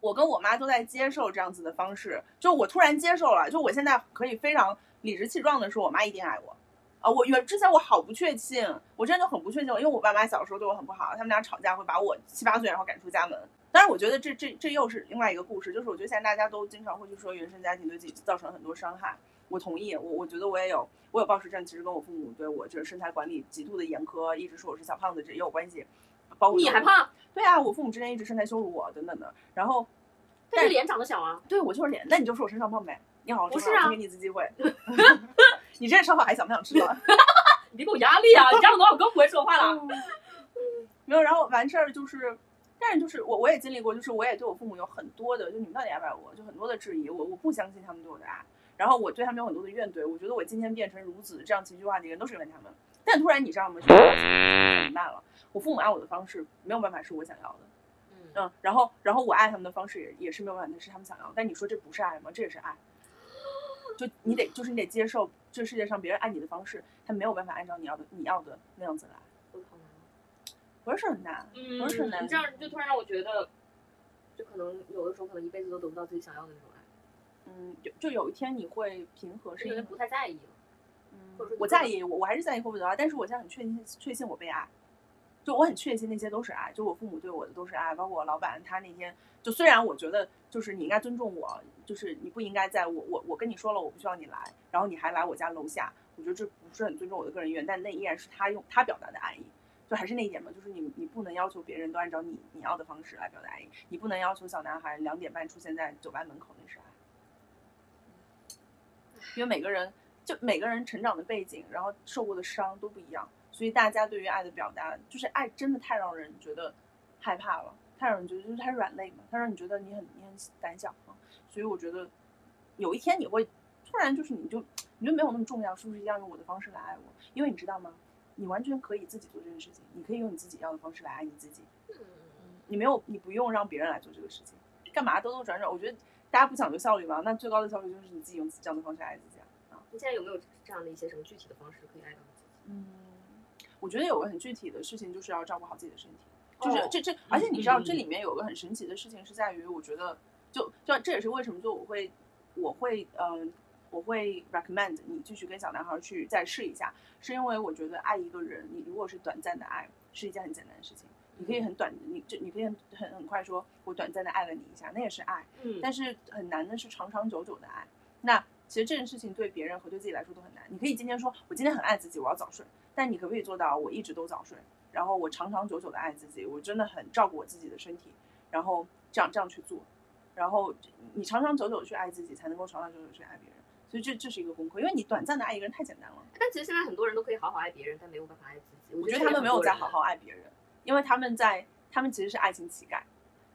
我跟我妈都在接受这样子的方式，就我突然接受了，就我现在可以非常理直气壮的说，我妈一定爱我。啊，我原之前我好不确信，我真的就很不确信，因为我爸妈小时候对我很不好，他们俩吵架会把我七八岁然后赶出家门。当然，我觉得这这这又是另外一个故事，就是我觉得现在大家都经常会去说原生家庭对自己造成很多伤害。我同意，我我觉得我也有，我有暴食症，其实跟我父母对我就是身材管理极度的严苛，一直说我是小胖子，这也有关系。包括你还胖，对啊，我父母之前一直身材羞辱我等等的。然后，但是脸长得小啊。对我就是脸，那你就说我身上胖呗。你好不是啊我给你一次机会。你这烧烤还想不想吃了？你别给我压力啊！你这样的话我更不会说话了。没有，然后完事儿就是，但是就是我我也经历过，就是我也对我父母有很多的，就你们到底爱不爱我，就很多的质疑，我我不相信他们对我的爱，然后我对他们有很多的怨怼，我觉得我今天变成如此这样情绪化的人都是因为他们。但突然你知道吗？就是我明白了，我父母爱我的方式没有办法是我想要的。嗯，嗯，然后然后我爱他们的方式也也是没有办法是他们想要的，但你说这不是爱吗？这也是爱。就你得就是你得接受这世界上别人爱你的方式，他没有办法按照你要的你要的那样子来。不是很难，嗯，不是很难你这样就突然让我觉得，就可能有的时候可能一辈子都得不到自己想要的那种爱，嗯，就就有一天你会平和，是因为不太在意了。我在意，我我还是在意会不会得爱，但是我现在很确信确信我被爱，就我很确信那些都是爱，就我父母对我的都是爱，包括我老板他那天就虽然我觉得就是你应该尊重我，就是你不应该在我我我跟你说了我不需要你来，然后你还来我家楼下，我觉得这不是很尊重我的个人意愿，但那依然是他用他表达的爱意。就还是那一点嘛，就是你你不能要求别人都按照你你要的方式来表达爱意，你不能要求小男孩两点半出现在酒吧门口，那是爱。因为每个人就每个人成长的背景，然后受过的伤都不一样，所以大家对于爱的表达，就是爱真的太让人觉得害怕了，太让人觉得就是太软肋嘛，它让你觉得你很你很胆小嘛。所以我觉得有一天你会突然就是你就你就没有那么重要，是不是要用我的方式来爱我？因为你知道吗？你完全可以自己做这件事情，你可以用你自己要的方式来爱你自己。嗯，你没有，你不用让别人来做这个事情，干嘛兜兜转转？我觉得大家不讲究效率嘛，那最高的效率就是你自己用这样的方式爱自己你现在有没有这样的一些什么具体的方式可以爱到自己？嗯，我觉得有个很具体的事情就是要照顾好自己的身体，就是哦这这，而且你知道这里面有个很神奇的事情是在于，我觉得就就这也是为什么就我会我会嗯。我会 recommend 你继续跟小男孩去再试一下，是因为我觉得爱一个人，你如果是短暂的爱，是一件很简单的事情。你可以很短，你就你可以很很很快说，我短暂的爱了你一下，那也是爱。嗯但是很难的是长长久久的爱。那其实这件事情对别人和对自己来说都很难。你可以今天说我今天很爱自己，我要早睡，但你可不可以做到我一直都早睡，然后我长长久久的爱自己，我真的很照顾我自己的身体，然后这样这样去做，然后你长长久久的去爱自己，才能够长长久久地去爱别人。所以这这是一个功课，因为你短暂的爱一个人太简单了。但其实现在很多人都可以好好爱别人，但没有办法爱自己。我觉觉得他们没有在好好爱别人，因为他们在他们其实是爱情乞丐，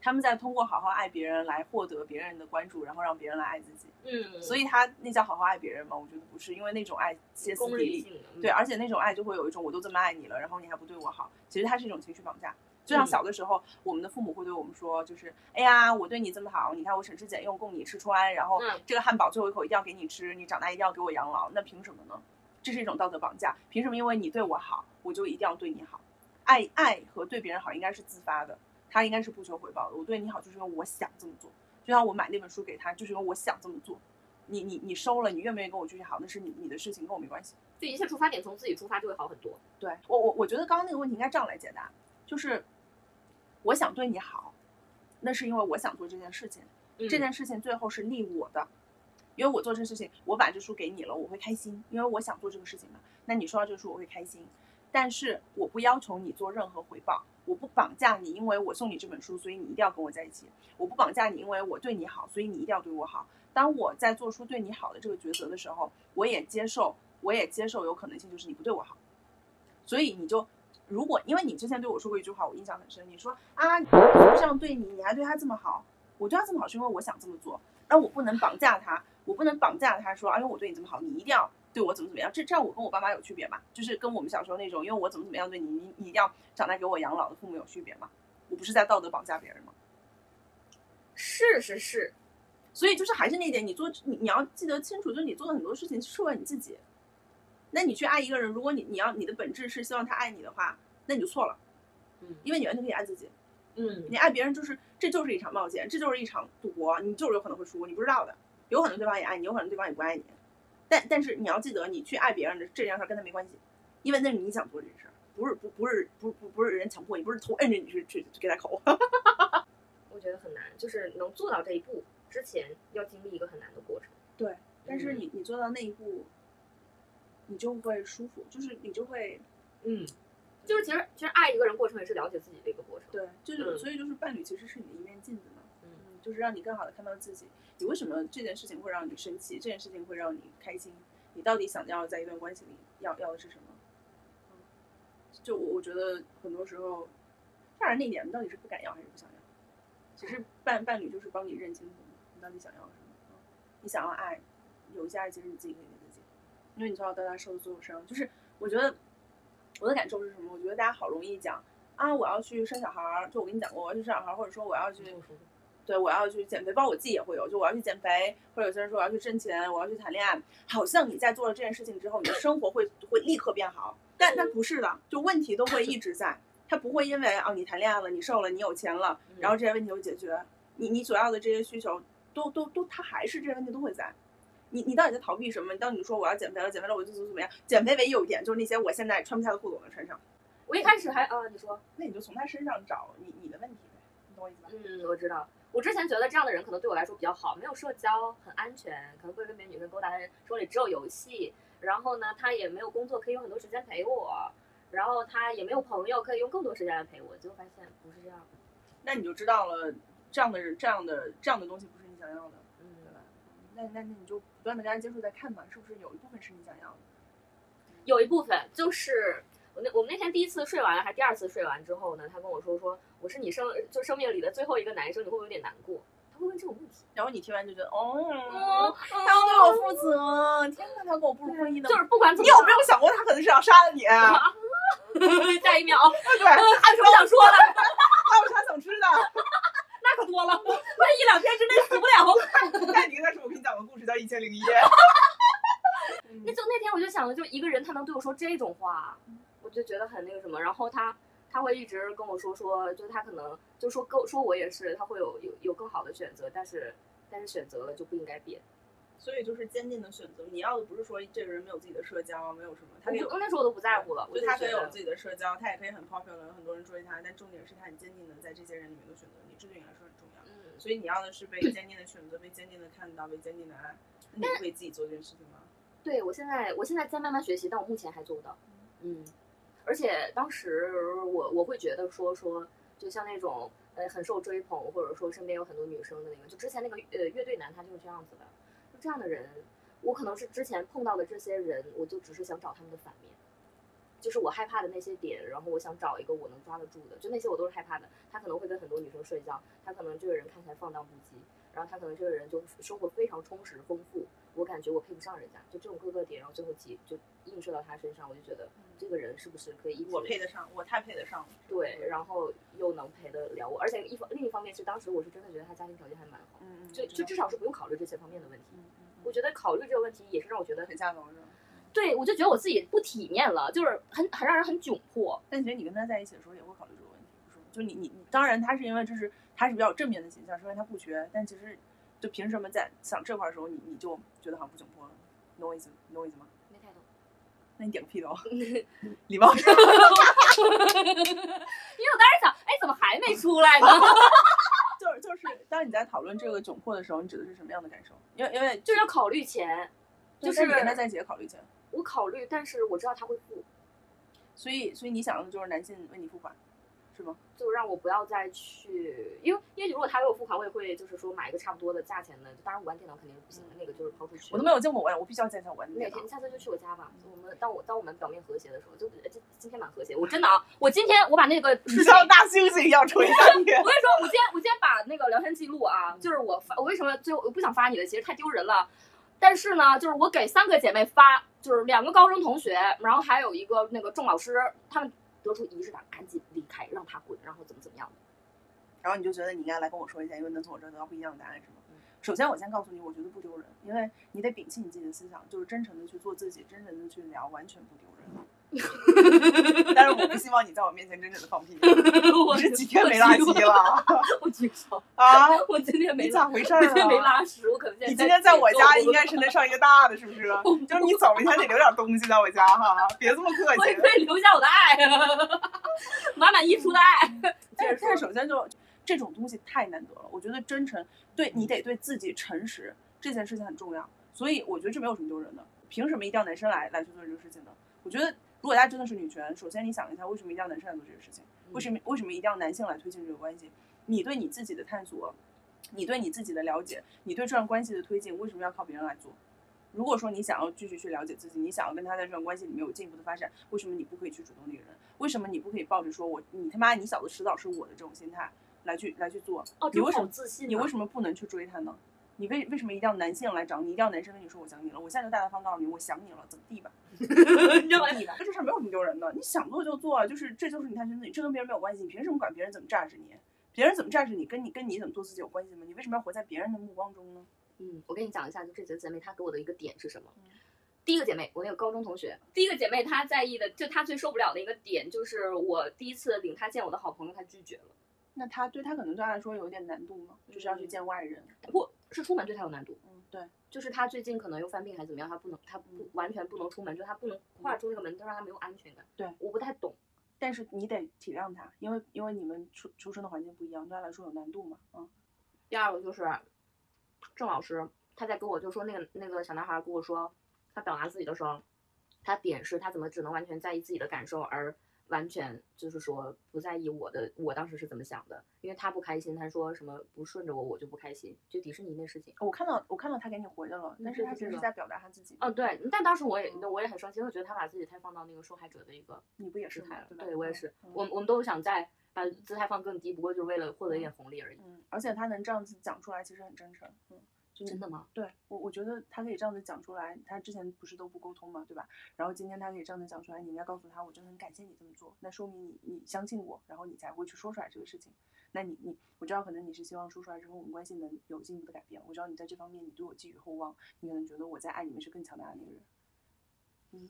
他们在通过好好爱别人来获得别人的关注，然后让别人来爱自己。嗯，所以他那叫好好爱别人吗？我觉得不是，因为那种爱歇斯底里。对，而且那种爱就会有一种我都这么爱你了，然后你还不对我好，其实它是一种情绪绑架。就像嗯小的时候，我们的父母会对我们说，就是哎呀，我对你这么好，你看我省吃俭用供你吃穿，然后嗯这个汉堡最后一口一定要给你吃，你长大一定要给我养老，那凭什么呢？这是一种道德绑架。凭什么因为你对我好，我就一定要对你好？爱爱和对别人好应该是自发的，他应该是不求回报的。我对你好就是因为我想这么做，就像我买那本书给他，就是因为我想这么做。你你你收了，你愿不愿意跟我继续好，那是你你的事情，跟我没关系。就一切出发点从自己出发就会好很多。对我我我觉得刚刚那个问题应该这样来解答，就是我想对你好，那是因为我想做这件事情，嗯这件事情最后是利我的，因为我做这事情，我把这书给你了，我会开心，因为我想做这个事情嘛。那你收到这个书，我会开心，但是我不要求你做任何回报，我不绑架你，因为我送你这本书，所以你一定要跟我在一起。我不绑架你，因为我对你好，所以你一定要对我好。当我在做出对你好的这个抉择的时候，我也接受，我也接受有可能性就是你不对我好，所以你就。如果因为你之前对我说过一句话，我印象很深，你说啊，这样对你，你还对他这么好，我对他这么好是因为我想这么做，而我不能绑架他，我不能绑架他说，哎呦，我对你这么好，你一定要对我怎么怎么样。这这样我跟我爸妈有区别吗？就是跟我们小时候那种，因为我怎么怎么样对你，你你一定要长大给我养老的父母有区别吗？我不是在道德绑架别人吗？是是是，所以就是还是那一点，你做你你要记得清楚，就是你做的很多事情是为了你自己。那你去爱一个人，如果你你要你的本质是希望他爱你的话，那你就错了，嗯因为你完全可以爱自己。嗯你爱别人就是这就是一场冒险，这就是一场赌博，你就是有可能会输，你不知道的，有可能对方也爱你，有可能对方也不爱你。但但是你要记得，你去爱别人的这件事儿跟他没关系，因为那是你想做这件事儿，不是不不是不不不是人强迫你，不是头摁着你去去去给他口。我觉得很难，就是能做到这一步之前要经历一个很难的过程。对，但是你你做到那一步，你就会舒服，就是你就会嗯，就是其实其实爱一个人过程也是了解自己的一个过程。对，就是、嗯所以就是伴侣其实是你的一面镜子嘛，就是让你更好的看到自己。你为什么这件事情会让你生气？这件事情会让你开心？你到底想要在一段关系里要要的是什么？嗯，就我我觉得很多时候，当然那一点，你到底是不敢要还是不想要？其实伴伴侣就是帮你认清楚你到底想要什么。你想要爱，有一些爱其实你自己可以给自己，因为你从小到大受的所有伤，就是我觉得我的感受是什么？我觉得大家好容易讲啊，我要去生小孩儿，就我跟你讲过，我要去生小孩儿，或者说我要去对，我要去减肥，包括我自己也会有，就我要去减肥，或者有些人说我要去挣钱，我要去谈恋爱，好像你在做了这件事情之后，你的生活会会立刻变好，但但不是的，就问题都会一直在，它不会因为啊你谈恋爱了，你瘦了，你有钱了，然后这些问题就解决，你你所要的这些需求都都都，它还是这些问题都会在。你你到底在逃避什么？你当你说我要减肥了，减肥了我就怎么怎么样？减肥唯一有一点就是那些我现在穿不下的裤子我能穿上，我一开始还啊，你说，那你就从他身上找你你的问题呗，你懂我意思吧？嗯，我知道。我之前觉得这样的人可能对我来说比较好，没有社交，很安全，可能不会跟别的女生勾搭，手里只有游戏。然后呢，他也没有工作，可以用很多时间陪我。然后他也没有朋友，可以用更多时间来陪我。结果发现不是这样的。那你就知道了，这样的人，这样的这样的东西不是你想要的，对嗯，吧？那那那你就不断的跟他接触，再看吧，是不是有一部分是你想要的？有一部分就是我那我们那天第一次睡完还是第二次睡完之后呢，他跟我说说我是你生就生命里的最后一个男生，你会不会有点难过？他会问这种问题。然后你听完就觉得，哦，哦，他要对我负责，天哪，他跟我步入婚姻的，就是不管怎么你有，没有想过他可能是要杀了你？对，下一秒他还有什么想说的？有啥想吃的？那可多了，万一两天之内死不了。那你跟他说，我给你讲个故事，叫《一千零一夜》。那就那天我就想着，就一个人他能对我说这种话，我就觉得很那个什么。然后他他会一直跟我说说，就是他可能就说跟我说我也是，他会有有有更好的选择，但是但是选择了就不应该变。所以就是坚定的选择，你要的不是说这个人没有自己的社交，没有什么，他有那时候我都不在乎了，我就他可以有自己的社交，他也可以很 popular，有很多人追他，但重点是他很坚定的在这些人里面的选择你，这对你来说很重要。嗯，所以你要的是被 坚定的选择，被坚定的看到，被坚定的爱。那你可以自己做这件事情吗？对我现在我现在在慢慢学习，但我目前还做不到。嗯，而且当时我我会觉得说说，就像那种呃很受追捧，或者说身边有很多女生的那个，就之前那个呃乐队男他就是这样子的，就这样的人，我可能是之前碰到的这些人，我就只是想找他们的反面。就是我害怕的那些点，然后我想找一个我能抓得住的，就那些我都是害怕的。他可能会跟很多女生睡觉，他可能这个人看起来放荡不羁，然后他可能这个人就生活非常充实丰富，我感觉我配不上人家，就这种各个点，然后最后集就映射到他身上，我就觉得这个人是不是可以一直我配得上，我太配得上了。对，然后又能陪得了我，而且一方另一方面是当时我是真的觉得他家庭条件还蛮好，嗯嗯，就就至少是不用考虑这些方面的问题。嗯嗯我觉得考虑这个问题也是让我觉得很下头是吧？对，我就觉得我自己不体面了，就是很很让人很窘迫。但其实你跟他在一起的时候也会考虑这个问题，不是吗？就你你你，当然他是因为这是他是比较正面的形象，是因为他不缺，但其实就凭什么在想这块儿的时候，你你就觉得好像不窘迫了？你懂我意思？你懂我意思吗？没太懂。那你点个屁头，礼貌上。因为我当时想，哎，怎么还没出来呢？就是就是，当你在讨论这个窘迫的时候，你指的是什么样的感受？因为因为就是要考虑钱，就是你跟他在一起也考虑钱，我考虑，但是我知道他会付，所以所以你想要的就是男性为你付款，是吗？就让我不要再去，因为因为如果他给我付款，我也会就是说买一个差不多的价钱的，当然五万电脑肯定是不行的，那个就是抛出去。我都没有见过我，我必须要见一下我的哪电脑天下次就去我家吧。我们当我当我们表面和谐的时候，就今今天蛮和谐。我真的啊，我今天我把那个视频，像大猩猩一样吹下你。我跟你说，我今天我今天把那个聊天记录啊，就是我发，我为什么最后我不想发你的，其实太丢人了。但是呢，就是我给三个姐妹发，就是两个高中同学，然后还有一个那个众老师，他们得出仪式感，赶紧离开，让他滚，然后怎么怎么样的。然后你就觉得你应该来跟我说一下，因为能从我这儿得到不一样的答案，是吗嗯？首先，我先告诉你，我觉得不丢人，因为你得摒弃你自己的思想，就是真诚的去做自己，真诚的去聊，完全不丢人。但是我不希望你在我面前真正的放屁。我你是几天没拉稀了我举手，啊？我今天没咋，回事儿我今天没啊？拉屎，我可能你今天在我家应该是能上一个大的，是不是？就是你走了，你还得留点东西在我家哈，别这么客气。我也可以留下我的爱，满满溢出的爱。但是，但是首先就这种东西太难得了，我觉得真诚对你得对自己诚实这件事情很重要，所以我觉得这没有什么丢人的。凭什么一定要男生来来去做这个事情呢？我觉得如果大家真的是女权，首先你想一下，为什么一定要男生来做这个事情？为什么为什么一定要男性来推进这个关系？你对你自己的探索，你对你自己的了解，你对这段关系的推进，为什么要靠别人来做？如果说你想要继续去了解自己，你想要跟他在这段关系里面有进一步的发展，为什么你不可以去主动那个人？为什么你不可以抱着说我你他妈你小子迟早是我的这种心态来去来去做？哦，你为什么自信啊？你为什么不能去追他呢？你为为什么一定要男性来找你？一定要男生跟你说我想你了？我现在就大大方方告诉你，我想你了，怎么地吧？你知道吗？地吧？这事儿没有什么丢人的，你想做就做，啊就是这就是你探寻自己，这跟别人没有关系。你凭什么管别人怎么榨制你？别人怎么榨制你，跟你跟你怎么做自己有关系吗？你为什么要活在别人的目光中呢？嗯，我跟你讲一下，就这几个姐妹她给我的一个点是什么嗯？第一个姐妹，我那个高中同学，第一个姐妹她在意的，就她最受不了的一个点，就是我第一次领她见我的好朋友，她拒绝了。那他对他可能对他来说有一点难度吗，就是要去见外人。不是出门对他有难度，嗯，对，就是他最近可能又犯病还是怎么样，他不能，他不完全不能出门，就他不能跨出那个门，就让他没有安全感。对，我不太懂。但是你得体谅他，因为因为你们出出生的环境不一样，对他来说有难度嘛。嗯，第二个就是郑老师，他在跟我就说那个那个小男孩跟我说，他表达自己的时候，他点是他怎么只能完全在意自己的感受，而完全就是说不在意我的我当时是怎么想的，因为他不开心，他说什么不顺着我我就不开心，就迪士尼那事情。我看到我看到他给你回的了，但是他对对对其实是在表达他自己。哦，对，但当时我也我也很生气，我觉得他把自己太放到那个受害者的一个你不也是姿态了，对？对我也是，嗯我我们都想在把姿态放更低，不过就是为了获得一点红利而已。嗯，而且他能这样子讲出来，其实很真诚。嗯，就真的吗？对我，我觉得他可以这样子讲出来，他之前不是都不沟通嘛，对吧？然后今天他可以这样子讲出来，你应该告诉他，我真的很感谢你这么做，那说明你你相信我，然后你才会去说出来这个事情。那你你我知道可能你是希望说出来之后我们关系能有进一步的改变，我知道你在这方面你对我寄予厚望，你可能觉得我在爱里面是更强大的那个人。嗯，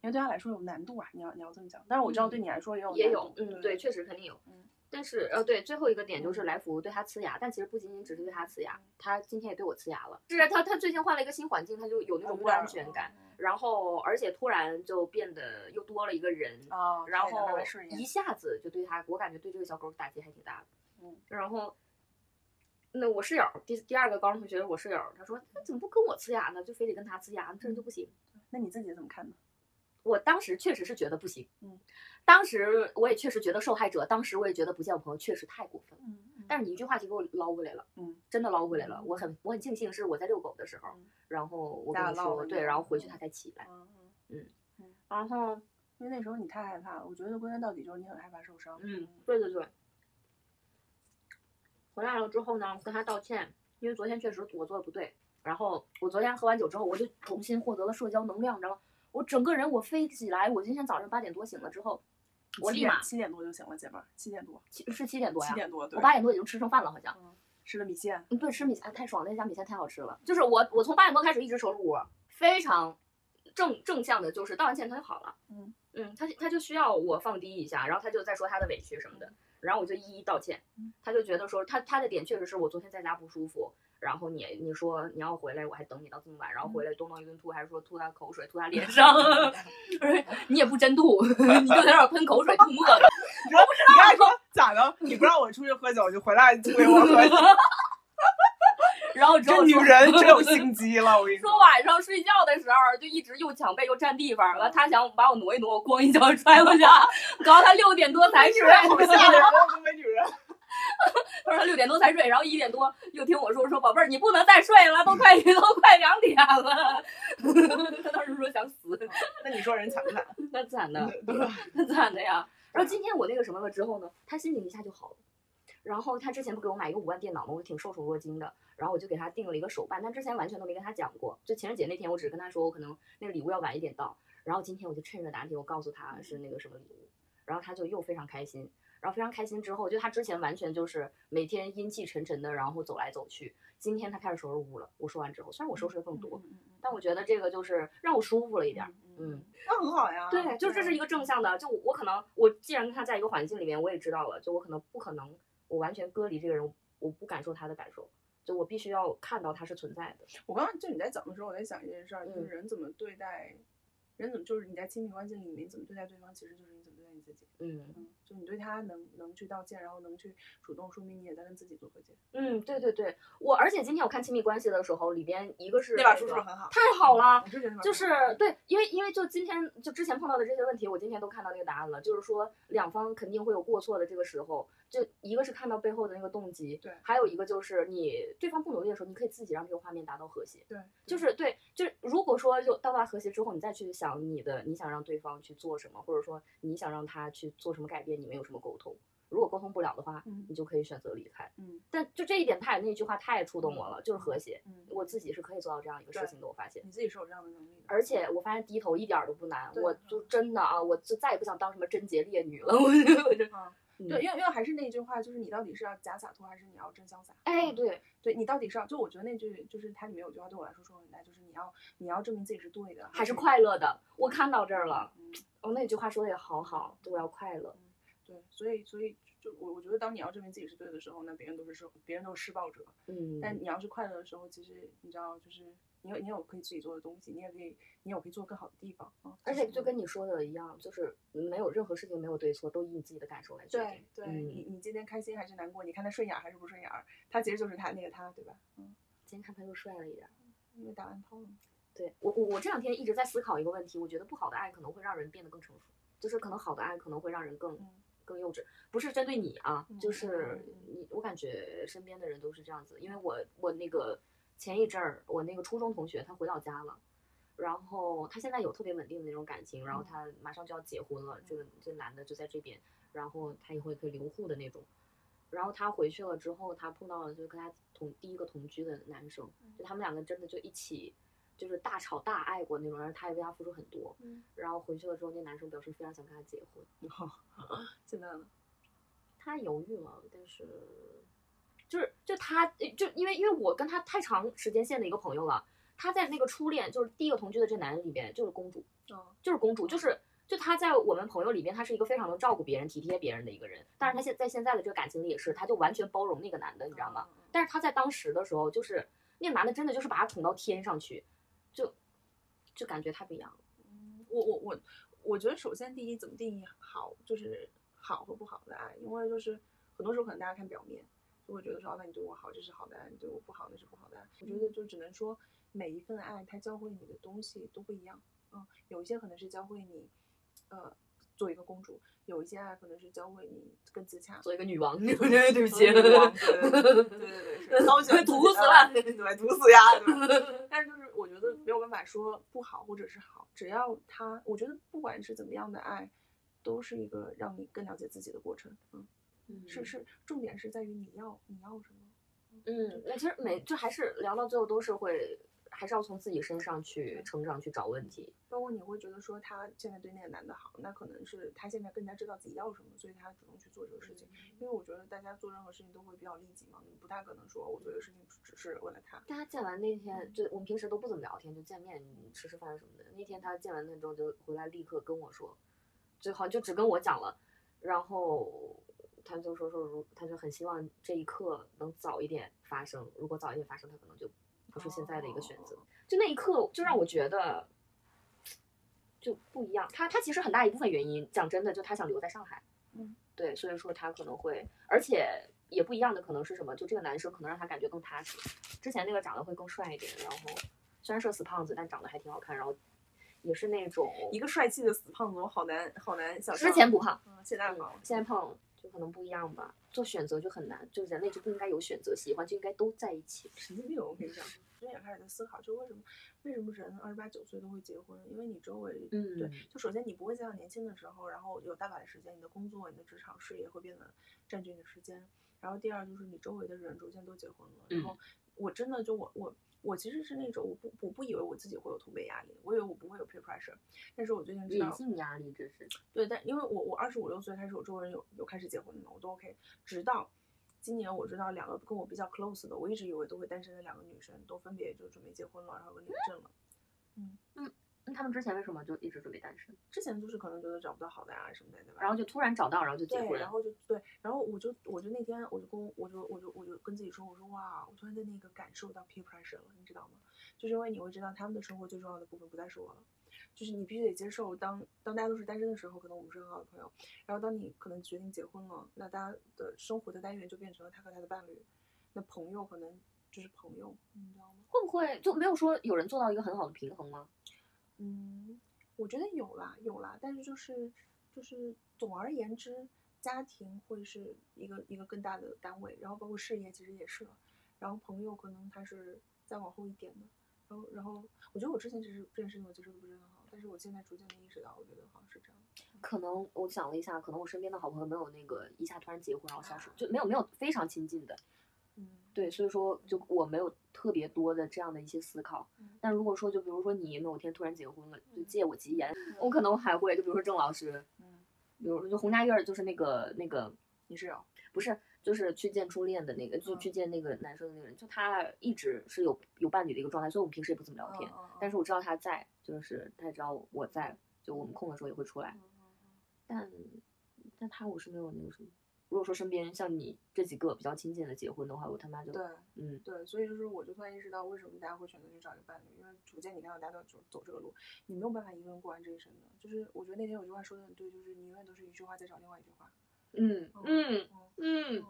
因为对他来说有难度啊，你要你要这么讲，但是我知道对你来说也有也有嗯，对，确实肯定有。嗯但是呃，对，最后一个点就是嗯来福对他呲牙，但其实不仅仅只是对他呲牙，他今天也对我呲牙了。是他他最近换了一个新环境，他就有那种不安全感，然后而且突然就变得又多了一个人，啊，然后一下子就对他，我感觉对这个小狗打击还挺大的。嗯，然后那我室友第第二个高中同学，我室友他说那怎么不跟我呲牙呢？就非得跟他呲牙，这人就不行。那你自己怎么看呢？我当时确实是觉得不行，嗯，当时我也确实觉得受害者，当时我也觉得不见我朋友确实太过分了。嗯但是你一句话就给我捞回来了，嗯真的捞回来了。我很我很庆幸是我在遛狗的时候，嗯然后我跟你说对，然后回去嗯他才起来。嗯然后因为那时候你太害怕了，我觉得归根到底就是你很害怕受伤。嗯，对对对。回来了之后呢，跟他道歉，因为昨天确实我做的不对。然后我昨天喝完酒之后，我就重新获得了社交能量，你知道吗？我整个人我飞起来。我今天早上八点多醒了之后，我立马七点多就醒了，姐妹儿，七点多，七是七点多呀，七点多，对我八点多已经吃上饭了，好像。嗯，吃了米线。嗯，对，吃米线太爽了，那家米线太好吃了。就是我我从八点多开始一直收拾屋，非常正正向的，就是道完歉他就好了。嗯嗯，他他就需要我放低一下，然后他就在说他的委屈什么的，然后我就一一道歉。他就觉得说他他的点确实是我昨天在家不舒服，然后你你说你要回来，我还等你到这么晚，然后回来咚咚一顿吐，还是说吐他口水吐他脸上，你也不真吐，你就在那儿喷口水吐沫子。你说你刚才说咋的？你不让我出去喝酒，就回来催我喝酒。然后之后这女人真有心机了，我跟你说说晚上睡觉的时候就一直又抢被又占地方，完他想把我挪一挪，我咣一脚踹过去，搞到他六点多才睡。好吓人，我东北女人。他说他六点多才睡，然后一点多又听我说说宝贝儿你不能再睡了，都快都快两点了。他当时说想死，那你说人惨不惨？那惨的，那惨的呀。然后今天我那个什么了之后呢，他心情一下就好了。然后他之前不给我买一个五万电脑吗？我挺受宠若惊的。然后我就给他订了一个手办，但之前完全都没跟他讲过。就情人节那天，我只是跟他说我可能那个礼物要晚一点到。然后今天我就趁热打铁，我告诉他是那个什么礼物，然后他就又非常开心。然后非常开心之后，就他之前完全就是每天阴气沉沉的，然后走来走去。今天他开始收拾屋了。我说完之后，虽然我收拾的更多，但我觉得这个就是让我舒服了一点儿。嗯嗯，那很好呀。对，就这是一个正向的。就我我可能我既然跟他在一个环境里面，我也知道了，就我可能不可能我完全隔离这个人，我不感受他的感受，就我必须要看到他是存在的。我刚刚就你在讲的时候，我在想一件事儿，就是嗯人怎么对待，人怎么就是你在亲密关系里面怎么对待对方，其实就是你怎么对待你自己。嗯嗯，就你对他能能去道歉，然后能去主动，说明你也在跟自己做和解。嗯，对对对，我而且今天我看亲密关系的时候，里边一个是那把个叔叔很好，太好了。我就是对，因为因为就今天就之前碰到的这些问题，我今天都看到那个答案了。就是说两方肯定会有过错的这个时候，就一个是看到背后的那个动机，对还有一个就是你对方不努力的时候，你可以自己让这个画面达到和谐。对，就是对，就是如果说就到达和谐之后，你再去想你的，你想让对方去做什么，或者说你想让他去做什么改变，你们有什么沟通？如果沟通不了的话，嗯你就可以选择离开。嗯但就这一点，他也那句话太触动我了，就是和谐。嗯，我自己是可以做到这样一个事情的，我发现。你自己是有这样的能力的，而且我发现低头一点儿都不难，我就真的啊，我就再也不想当什么贞洁烈女了。我就我就啊，嗯对，因为因为还是那句话，就是你到底是要假洒脱，还是你要真潇洒？哎，嗯对，对你到底是要，就我觉得那句就是它里面有句话对我来说说得很大，就是你要你要证明自己是对的，还是快乐的。我看到这儿了，嗯，哦，那句话说的也好好，对我要快乐。对，所以所以就我我觉得当你要证明自己是对的时候，那别人都是受别人都是施暴者，嗯，但你要是快乐的时候，其实你知道，就是你有你有可以自己做的东西，你也可以你有可以做更好的地方啊。而且就跟你说的一样，就是没有任何事情没有对错，都以你自己的感受来决定。对，嗯你你今天开心还是难过，你看他顺眼儿还是不顺眼儿，他其实就是他那个他，对吧？嗯，今天看他又帅了一点儿。因为打完炮了。对我我我这两天一直在思考一个问题，我觉得不好的爱可能会让人变得更成熟，就是可能好的爱可能会让人更嗯更幼稚，不是针对你啊，就嗯是你我感觉身边的人都是这样子，因为我我那个前一阵儿我那个初中同学他回老家了。然后他现在有特别稳定的那种感情，然后他马上就要结婚了，这个这男的就在这边，然后他以后也可以留户的那种。然后他回去了之后，他碰到了就是跟他同第一个同居的男生，就他们两个真的就一起就是大吵大爱过那种，然后他也为他付出很多。嗯，然后回去了之后，那男生表示非常想跟他结婚，现在呢？他犹豫了，但是就是就他就因为因为我跟他太长时间线的一个朋友了，他在那个初恋就是第一个同居的这男人里边就是公主，哦，就是公主，就是就他在我们朋友里边，他是一个非常能照顾别人、体贴别人的一个人。但是他现在现在的这个感情里也是，他就完全包容那个男的，你知道吗？嗯？但是他在当时的时候，就是那个男的真的就是把他宠到天上去，就就感觉太不一样了。嗯，我我我我觉得首先第一怎么定义好，就是好和不好的爱，因为就是很多时候可能大家看表面，就会觉得说，哦那你对我好，这是好的爱；你对我不好，那是不好的爱。我觉得就只能说每一份爱，它教会你的东西都不一样。嗯，有一些可能是教会你，呃，做一个公主，有一些爱可能是教会你更自洽。做一个女王，对对不起，对对对对对对，是 高兴毒死了，对毒死呀！对 但是就是我觉得没有办法说不好或者是好，只要他，我觉得不管是怎么样的爱，都是一个让你更了解自己的过程。嗯，是是，重点是在于你要你要什么。嗯，那其实每就还是聊到最后都是会。还是要从自己身上去成长，去找问题。包括你会觉得说他现在对那个男的好，那可能是他现在更加知道自己要什么，所以他主动去做这个事情。因为我觉得大家做任何事情都会比较利己嘛，你不太可能说我做这个事情只是为了他。大家见完那天，就我们平时都不怎么聊天，就见面吃吃饭什么的。那天他见完那之后就回来，立刻跟我说，最好就只跟我讲了。然后他就说说如他就很希望这一刻能早一点发生，如果早一点发生，他可能就。不是现在的一个选择，就那一刻就让我觉得就不一样。他他其实很大一部分原因，讲真的，就他想留在上海。嗯，对，所以说他可能会，而且也不一样的可能是什么？就这个男生可能让他感觉更踏实。之前那个长得会更帅一点，然后虽然是个死胖子，但长得还挺好看，然后也是那种一个帅气的死胖子，我好难好难想象。之前不胖，现在胖，现在胖。就可能不一样吧，做选择就很难，就人类就不应该有选择，喜欢就应该都在一起。神经病！我跟你讲，最近也开始在思考，就为什么为什么人二十八九岁都会结婚？因为你周围，嗯，对，就首先你不会像年轻的时候，然后有大把的时间，你的工作、你的职场、事业会变得占据你的时间。然后第二就是你周围的人逐渐都结婚了，然后我真的就我我。我其实是那种我不我不以为我自己会有同辈压力，我以为我不会有 peer pressure，但是我最近知道理性压力这是对，但因为我我二十五六岁开始，我周围人有有开始结婚的嘛，我都 OK，直到今年我知道两个跟我比较 close 的，我一直以为都会单身的两个女生都分别就准备结婚了，然后领证了，嗯。嗯。那他们之前为什么就一直准备单身？之前就是可能觉得找不到好的呀什么的，对吧？然后就突然找到，然后就结婚。然后就对，然后我就我就那天我就跟我就我就我就跟自己说，我说哇，我突然在那个感受到 peer pressure 了，你知道吗？就是因为你会知道他们的生活最重要的部分不再是我了，就是你必须得接受，当当大家都是单身的时候，可能我们是很好的朋友。然后当你可能决定结婚了，那大家的生活的单元就变成了他和他的伴侣，那朋友可能就是朋友，你知道吗？会不会就没有说有人做到一个很好的平衡吗？嗯。我觉得有啦，有啦，但是就是就是总而言之，家庭会是一个一个更大的单位，然后包括事业其实也是，然后朋友可能他是再往后一点的，然后然后我觉得我之前其实这件事情我接受的不是很好，但是我现在逐渐的意识到，我觉得好像是这样。可能我想了一下，可能我身边的好朋友没有那个一下突然结婚然后消失，就没有没有非常亲近的。嗯，对，所以说就我没有特别多的这样的一些思考。但如果说就比如说你某天突然结婚了，就借我吉言，我可能还会就比如说郑老师，嗯，比如说就洪家月就是那个那个你室友，不是，就是去见初恋的那个，就去见那个男生的那个人，就他一直是有有伴侣的一个状态，所以我们平时也不怎么聊天。但是我知道他在，就是他也知道我在，就我们空的时候也会出来。但但他我是没有那个什么。如果说身边像你这几个比较亲近的结婚的话，我他妈就对，嗯，对，所以就是我就突然意识到为什么大家会选择去找一个伴侣，因为逐渐你看到大家都走走这个路，你没有办法一个人过完这一生的。就是我觉得那天有句话说的很对，就是你永远都是一句话在找另外一句话。嗯嗯嗯，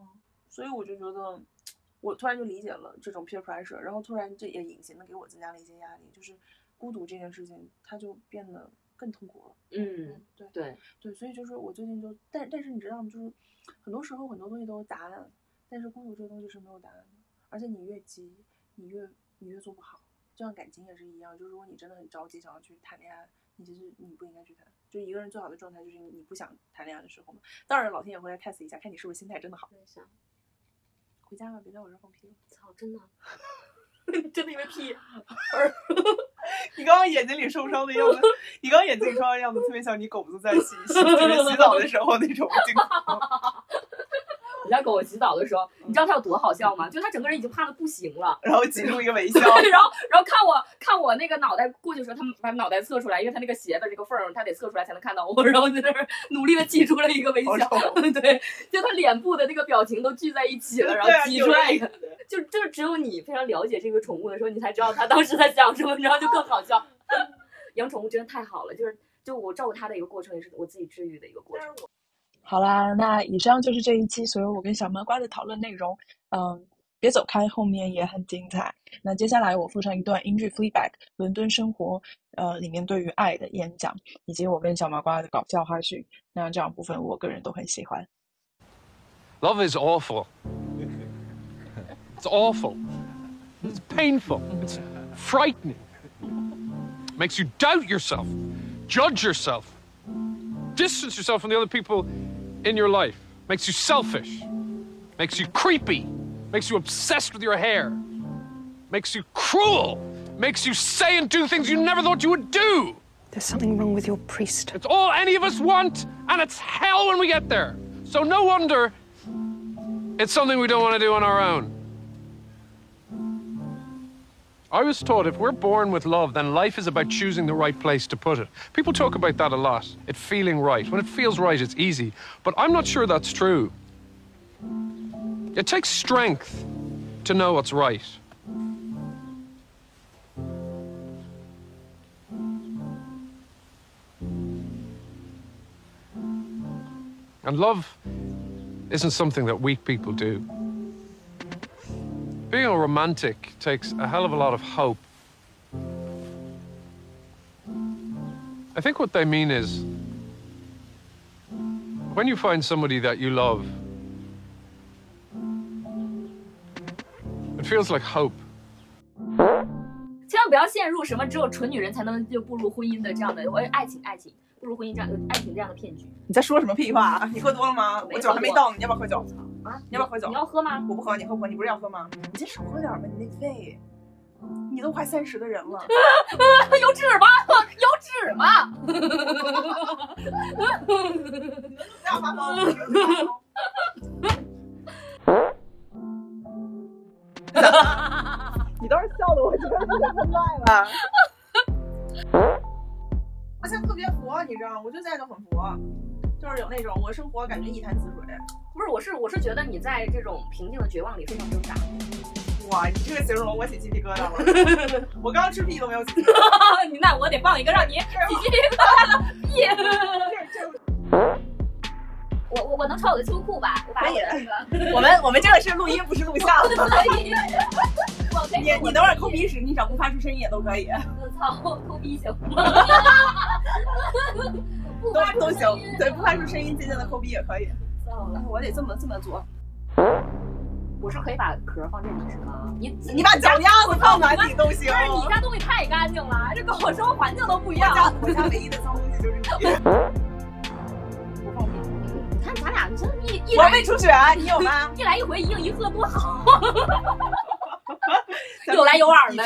所以我就觉得，我突然就理解了这种 peer pressure，然后突然这也隐形的给我增加了一些压力，就是孤独这件事情，它就变得更痛苦了。嗯，对对对，所以就是我最近就，但但是你知道吗？就是。很多时候很多东西都有答案，但是孤独这个东西是没有答案的。而且你越急，你越你越做不好。就像感情也是一样，就如果你真的很着急想要去谈恋爱，你其实你不应该去谈。就一个人最好的状态就是你不想谈恋爱的时候嘛。当然，老天也会来 test 一下，看你是不是心态真的好。回家吧，别在我这放屁了。操，真的，真的因为屁。你刚刚眼睛里受伤的样子，你刚刚眼睛里受伤的样子特别像你狗子在洗洗洗澡的时候那种镜头。头。我家狗洗澡的时候，你知道它有多好笑吗？就它整个人已经怕的不行了，然后挤出一个微笑，对然后然后看我看我那个脑袋过去的时候，它把脑袋侧出来，因为它那个鞋的这个缝儿，它得侧出来才能看到我，然后在那儿努力的挤出了一个微笑。对，就它脸部的那个表情都聚在一起了，然后挤出来一个，就就只有你非常了解这个宠物的时候，你才知道它当时在想什么，然后就更好笑。养宠物真的太好了，就是就我照顾它的一个过程，也是我自己治愈的一个过程。好啦，那以上就是这一期所有我跟小麻瓜的讨论内容。嗯，别走开，后面也很精彩。那接下来我附上一段英剧《Fleabag》伦敦生活，呃，里面对于爱的演讲，以及我跟小麻瓜的搞笑花絮。那这两部分我个人都很喜欢。Love is awful. It's awful. It's painful. It's frightening. Makes you doubt yourself, judge yourself, distance yourself from the other people in your life. Makes you selfish. Makes you creepy. Makes you obsessed with your hair. Makes you cruel. Makes you say and do things you never thought you would do. There's something wrong with your priest. It's all any of us want, and it's hell when we get there. So no wonder it's something we don't want to do on our own. I was taught if we're born with love, then life is about choosing the right place to put it. People talk about that a lot, it feeling right. When it feels right, it's easy. But I'm not sure that's true. It takes strength to know what's right. And love isn't something that weak people do. Being a romantic takes a hell of a lot of hope. I think what they mean is when you find somebody that you love, it feels like hope. 千万不要陷入什么只有纯女人才能就步入婚姻的这样的，我爱情爱情步 入婚姻这样爱情这样的骗局你在说什么屁话？你喝多了吗？我酒还没到呢，你要不要喝酒？啊！你要不要喝酒你要喝吗？我不喝，你喝不喝？你不是要喝吗？你先少喝点吧，你那肺，你都快三十的人了。有纸吗？有纸吗？不要发疯！我觉得不要发疯 你倒是笑的，我觉得特别坏了。我现在特别佛，你知道吗？我就现在就很佛，就是有那种我生活感觉一潭死水。不是，我是我是觉得你在这种平静的绝望里非常挣扎。哇，你这个形容我起鸡皮疙瘩了。我刚刚吃屁都没有起。你 那我得放一个让你起鸡皮疙瘩的屁。我我我能穿我的秋裤吧？我把我的那个我们我们这个是录音，不是录像。你你等会儿抠鼻屎，你只要不发出声音也都可以，我操，抠鼻行吗？不发出都都行。对，不发出声音，渐渐的抠鼻也可以。糟了，我得这么这么做。我是可以把壳放这里是吗？你你把脚丫子放哪里都行。但是你家东西太干净了，这跟我生活环境都不一样。我家唯一的脏东西就是你。不放屁。你看咱俩真一一我来没出血，你有吗？一来一回，一硬一喝多好，有来有往的。